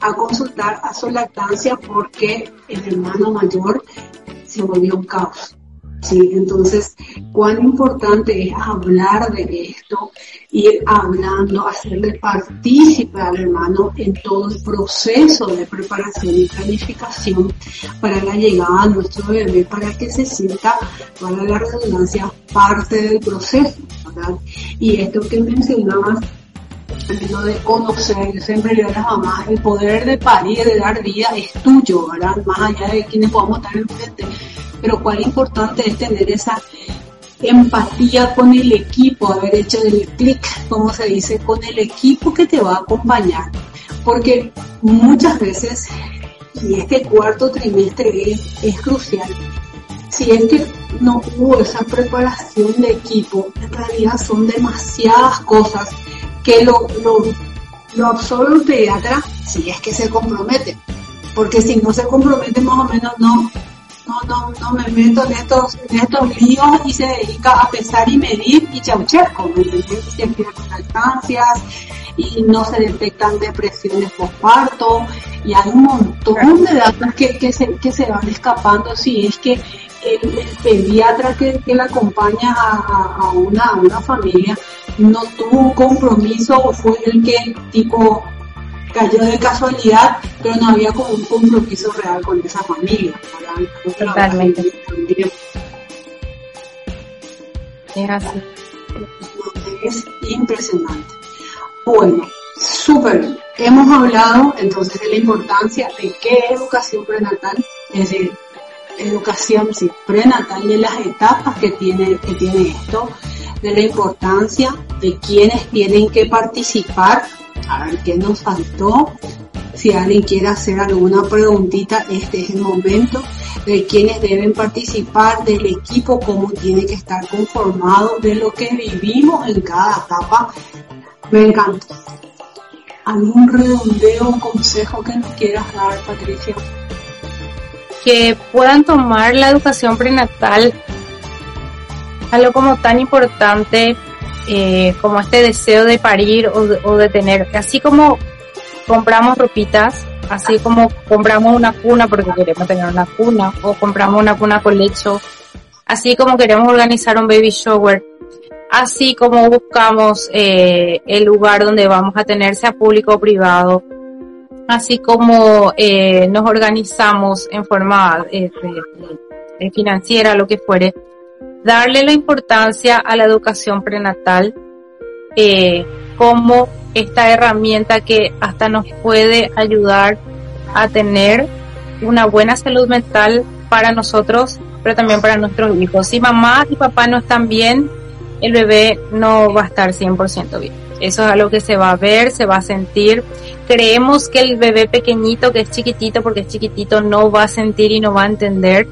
a consultar a su lactancia porque el hermano mayor se volvió un caos. Sí, entonces, cuán importante es hablar de esto, ir hablando, hacerle partícipe al hermano en todo el proceso de preparación y planificación para la llegada a nuestro bebé, para que se sienta, para la redundancia, parte del proceso, ¿verdad? Y esto que mencionabas lo de conocer, digo a las mamás, el poder de parir, de dar vida es tuyo, ¿verdad? Más allá de quienes podamos estar enfrente. Pero cuál importante es tener esa empatía con el equipo, haber hecho el clic, como se dice, con el equipo que te va a acompañar. Porque muchas veces, y este cuarto trimestre es, es crucial, si es que no hubo esa preparación de equipo, en realidad son demasiadas cosas que lo, lo, lo absorbe un pediatra si es que se compromete. Porque si no se compromete más o menos no, no, no, no me meto en estos, estos líos y se dedica a pesar y medir y chauchesco, ¿me entiendes? Se con alcancias y no se detectan depresiones postparto y hay un montón de datos que, que, se, que se van escapando si es que el, pediatra que, que le acompaña a, a, una, a una familia no tuvo un compromiso o fue el que tipo cayó de casualidad, pero no había como un compromiso real con esa familia. Totalmente. Es así. Es impresionante. Bueno, súper. Hemos hablado entonces de la importancia de qué educación prenatal, es decir, educación prenatal de las etapas que tiene, que tiene esto, de la importancia de quienes tienen que participar, a ver qué nos faltó, si alguien quiere hacer alguna preguntita, este es el momento de quienes deben participar del equipo, cómo tiene que estar conformado, de lo que vivimos en cada etapa. Me encanta. ¿Algún redondeo consejo que nos quieras dar, Patricia? Que puedan tomar la educación prenatal algo como tan importante eh, como este deseo de parir o de, tener, así como compramos ropitas, así como compramos una cuna porque queremos tener una cuna, o compramos una cuna con lecho así como queremos organizar un baby shower, así como buscamos eh, el lugar donde vamos a tener, sea público o privado, así como eh, nos organizamos en forma eh, financiera, lo que fuere, darle la importancia a la educación prenatal como esta herramienta que hasta nos puede ayudar a tener una buena salud mental para nosotros, pero también para nuestros hijos. Si mamá y papá no están bien, el bebé no va a estar 100% bien. Eso es algo que se va a ver, se va a sentir. Creemos que el bebé pequeñito, que es chiquitito, porque es chiquitito, no va a sentir y no va a entender.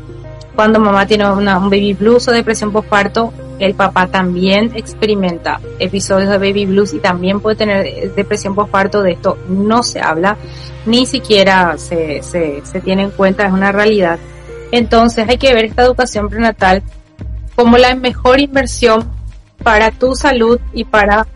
Cuando mamá tiene un baby blues o depresión postparto, el papá también experimenta episodios de baby blues y también puede tener depresión postparto. De esto no se habla, ni siquiera se, se, se tiene en cuenta, es una realidad. Entonces hay que ver esta educación prenatal como la mejor inversión para tu salud y para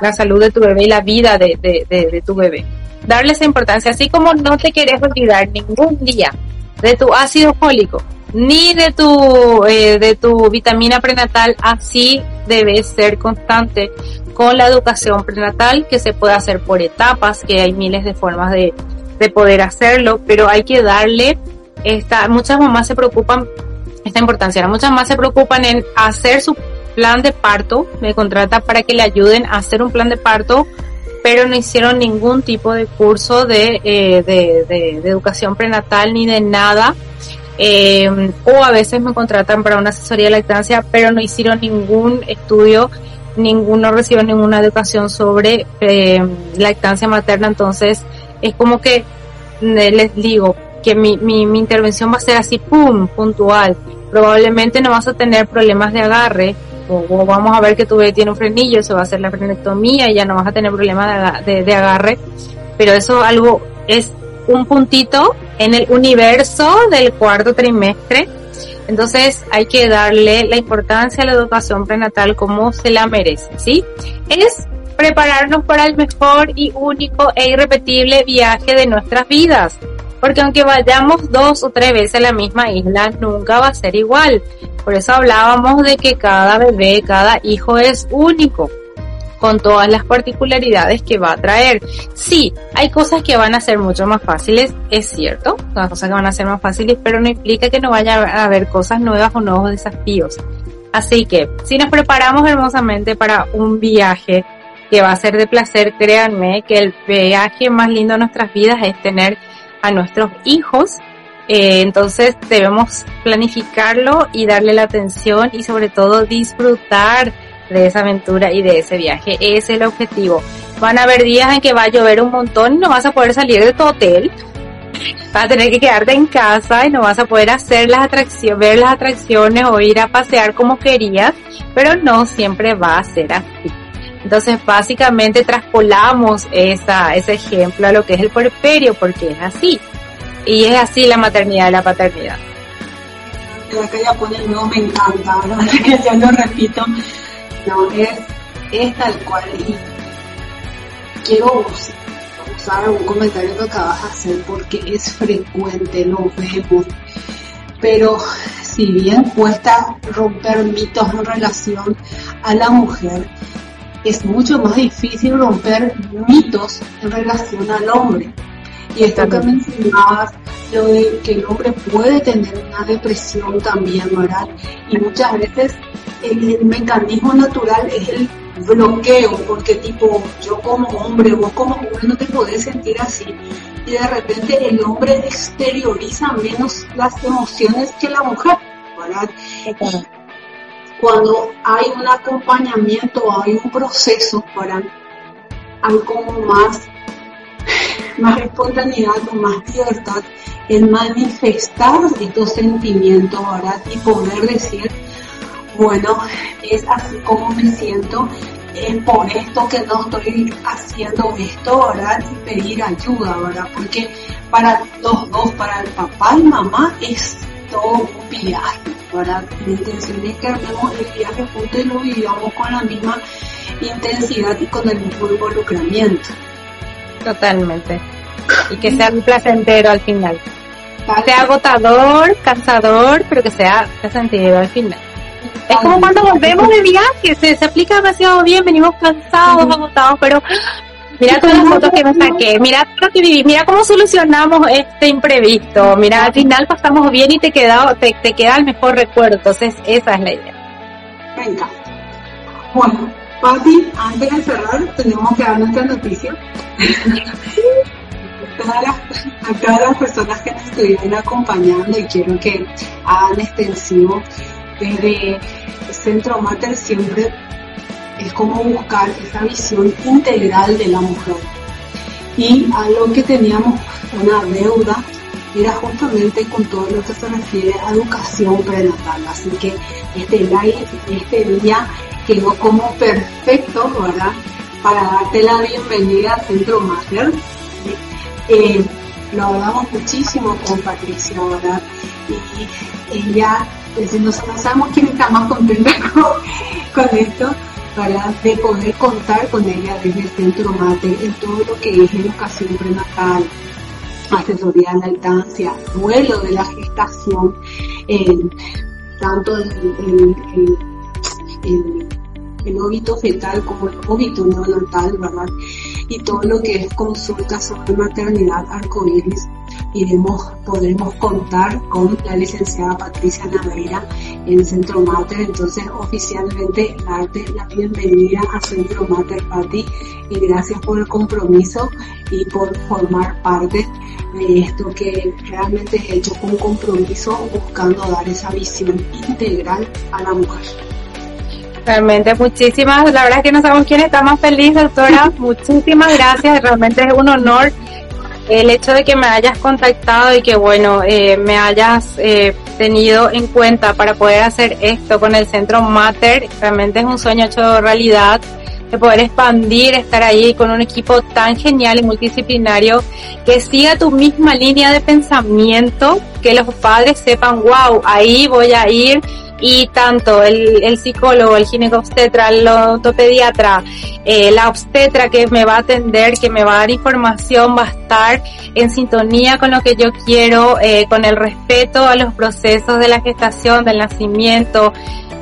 la salud de tu bebé y la vida de, de, de, tu bebé. Darle esa importancia, así como no te querés olvidar ningún día de tu ácido fólico, ni de tu, eh, de tu vitamina prenatal, así debe ser constante con la educación prenatal que se puede hacer por etapas, que hay miles de formas de, de poder hacerlo, pero hay que darle esta, muchas mamás se preocupan, esta importancia, muchas mamás se preocupan en hacer su plan de parto, me contrata para que le ayuden a hacer un plan de parto, pero no hicieron ningún tipo de curso de, eh, de, educación prenatal ni de nada. Eh, o a veces me contratan para una asesoría de lactancia, pero no hicieron ningún estudio, ninguno recibió ninguna educación sobre eh, lactancia materna, entonces es como que les digo que mi, mi, mi intervención va a ser así, pum, puntual. Probablemente no vas a tener problemas de agarre, o, vamos a ver que tu bebé tiene un frenillo, se va a hacer la frenectomía ya no vas a tener problemas de, de, agarre, pero eso algo es un puntito en el universo del cuarto trimestre. Entonces hay que darle la importancia a la educación prenatal como se la merece, ¿sí? Es prepararnos para el mejor y único e irrepetible viaje de nuestras vidas. Porque aunque vayamos dos o tres veces a la misma isla, nunca va a ser igual. Por eso hablábamos de que cada bebé, cada hijo es único con todas las particularidades que va a traer. Sí, hay cosas que van a ser mucho más fáciles, es cierto, hay cosas que van a ser más fáciles, pero no implica que no vaya a haber cosas nuevas o nuevos desafíos. Así que, si nos preparamos hermosamente para un viaje que va a ser de placer, créanme que el viaje más lindo de nuestras vidas es tener a nuestros hijos. Eh, entonces debemos planificarlo y darle la atención y sobre todo disfrutar de esa aventura y de ese viaje. Es el objetivo. Van a haber días en que va a llover un montón y no vas a poder salir de tu hotel. Vas a tener que quedarte en casa y no vas a poder hacer las atracciones, ver las atracciones o ir a pasear como querías, pero no siempre va a ser así. Entonces, básicamente traspolamos ese ejemplo a lo que es el puerperio, porque es así. Y es así la maternidad y la paternidad. La que ella pone nuevo me encanta, ¿verdad? que ya lo repito. No, es, es tal cual. Y quiero usar un comentario que acabas de hacer porque es frecuente, lo vemos. Pero si bien cuesta romper mitos en relación a la mujer, es mucho más difícil romper mitos en relación al hombre. Y esto que mencionabas, lo de que el hombre puede tener una depresión también, ¿verdad? Y muchas veces el, mecanismo natural es el bloqueo, porque tipo, yo como hombre, vos como mujer no te podés sentir así. Y de repente el hombre exterioriza menos las emociones que la mujer, ¿verdad? Cuando hay un acompañamiento, hay un proceso para, hay como más, más espontaneidad, más libertad en manifestar estos sentimientos, ¿verdad? Y poder decir, bueno, es así como me siento, es por esto que no estoy haciendo esto, ¿verdad? Y pedir ayuda, ¿verdad? Porque para los dos, para el papá y mamá, es todo un viaje, ¿verdad? La intención es que hagamos el viaje juntos y lo vivamos con la misma intensidad y con el mismo involucramiento. Totalmente. Y que sea un placentero al final. sea agotador, cansador, pero que sea sentido al final. Es como cuando volvemos de viaje, se, se aplica demasiado bien, venimos cansados, agotados, pero Mira todas las fotos que me saqué, mira lo que viví, mira cómo solucionamos este imprevisto, mira al final pasamos bien y te queda, te, te queda el mejor recuerdo, entonces esa es la idea. Venga. Bueno, Pati, antes de cerrar tenemos que dar nuestra noticia. a todas las personas que nos estuvieron acompañando y quiero que hagan extensivo desde Centro Mater siempre es como buscar esa visión integral de la mujer. Y algo que teníamos una deuda era justamente con todo lo que se refiere a educación prenatal. Así que este este día quedó como perfecto, ¿verdad? Para darte la bienvenida al Centro Mater. Eh, lo hablamos muchísimo con Patricia, ¿verdad? Y ella, pues, no, sabemos quién está más contenta con esto, de poder contar con ella desde el centro mate en todo lo que es educación prenatal, asesoría en la lactancia, duelo de la gestación, tanto el, el, óbito fetal como el óbito neonatal, ¿verdad? Y todo lo que es consulta sobre maternidad arcoíris iremos, podremos contar con la licenciada Patricia Naveira en Centro Mater, entonces oficialmente darte la bienvenida a Centro Mater Pati y gracias por el compromiso y por formar parte de esto que realmente he hecho con compromiso buscando dar esa visión integral a la mujer. Realmente muchísimas, la verdad es que no sabemos quién está más feliz, doctora. muchísimas gracias, realmente es un honor el hecho de que me hayas contactado y que bueno, eh, me hayas eh, tenido en cuenta para poder hacer esto con el Centro Mater, realmente es un sueño hecho realidad de poder expandir, estar ahí con un equipo tan genial y multidisciplinario que siga tu misma línea de pensamiento, que los padres sepan, wow, ahí voy a ir y tanto el, el psicólogo, el ginecobstetra, el ortopediatra, eh, la obstetra que me va a atender, que me va a dar información, va a estar en sintonía con lo que yo quiero, eh, con el respeto a los procesos de la gestación, del nacimiento,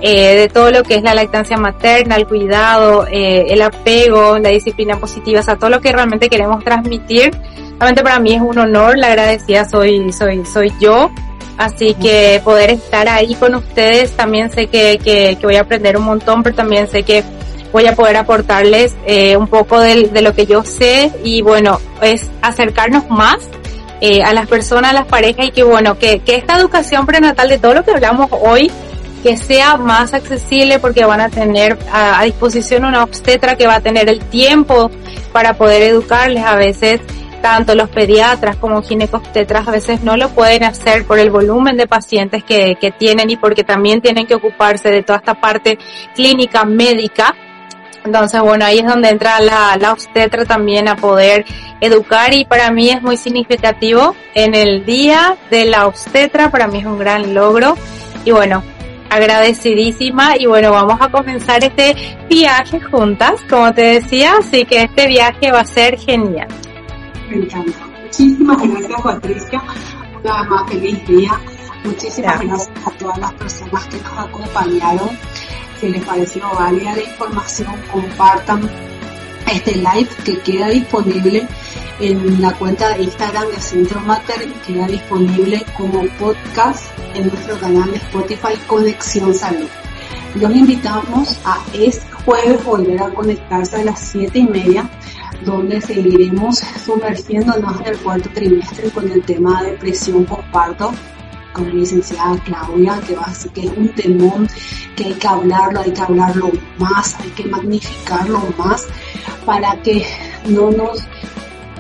eh, de todo lo que es la lactancia materna, el cuidado, eh, el apego, la disciplina positiva, o sea, todo lo que realmente queremos transmitir. Realmente para mí es un honor, la agradecida soy, soy, soy yo Así que poder estar ahí con ustedes, también sé que, que, voy a aprender un montón, pero también sé que voy a poder aportarles eh, un poco de, de, lo que yo sé y bueno, es acercarnos más eh, a las personas, a las parejas y que bueno, que, que esta educación prenatal de todo lo que hablamos hoy, que sea más accesible porque van a tener a, a disposición una obstetra que va a tener el tiempo para poder educarles. A veces tanto los pediatras como ginecobstetras a veces no lo pueden hacer por el volumen de pacientes que, que tienen y porque también tienen que ocuparse de toda esta parte clínica médica. Entonces, bueno, ahí es donde entra la, la obstetra también a poder educar y para mí es muy significativo en el día de la obstetra, para mí es un gran logro y bueno, agradecidísima y bueno, vamos a comenzar este viaje juntas, como te decía, así que este viaje va a ser genial. Me encanta. Muchísimas gracias, Patricia. Una más feliz día. Muchísimas gracias. a todas las personas que nos acompañaron. Si les pareció válida la información, compartan este live que queda disponible en la cuenta de Instagram de Centro Mater y queda disponible como podcast en nuestro canal de Spotify Conexión Salud. Los invitamos a este jueves volver a conectarse a las 7 y media donde seguiremos sumergiéndonos en el cuarto trimestre con el tema de depresión postparto con la licenciada Claudia, que es un temón, que hay que hablarlo, hay que hablarlo más, hay que magnificarlo más para que no nos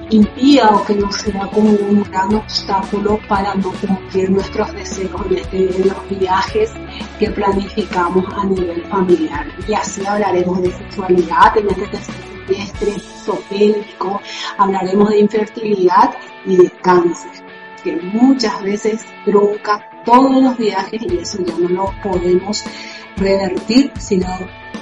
impida o que no sea como un gran obstáculo para no cumplir nuestros deseos en, este, los viajes que planificamos a nivel familiar. Y así hablaremos de sexualidad en este tercer estrés hablaremos de infertilidad y de cáncer, que muchas veces trunca todos los viajes y eso ya no lo podemos revertir si no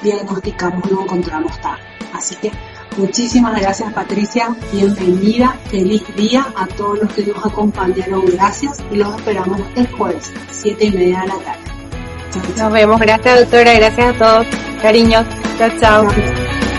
diagnosticamos, no encontramos tarde. Así que Muchísimas gracias Patricia, bienvenida, feliz día a todos los que nos acompañaron, gracias y los esperamos el jueves, siete y media de la tarde. Nos vemos, gracias doctora, gracias a todos, cariños, chao. chao.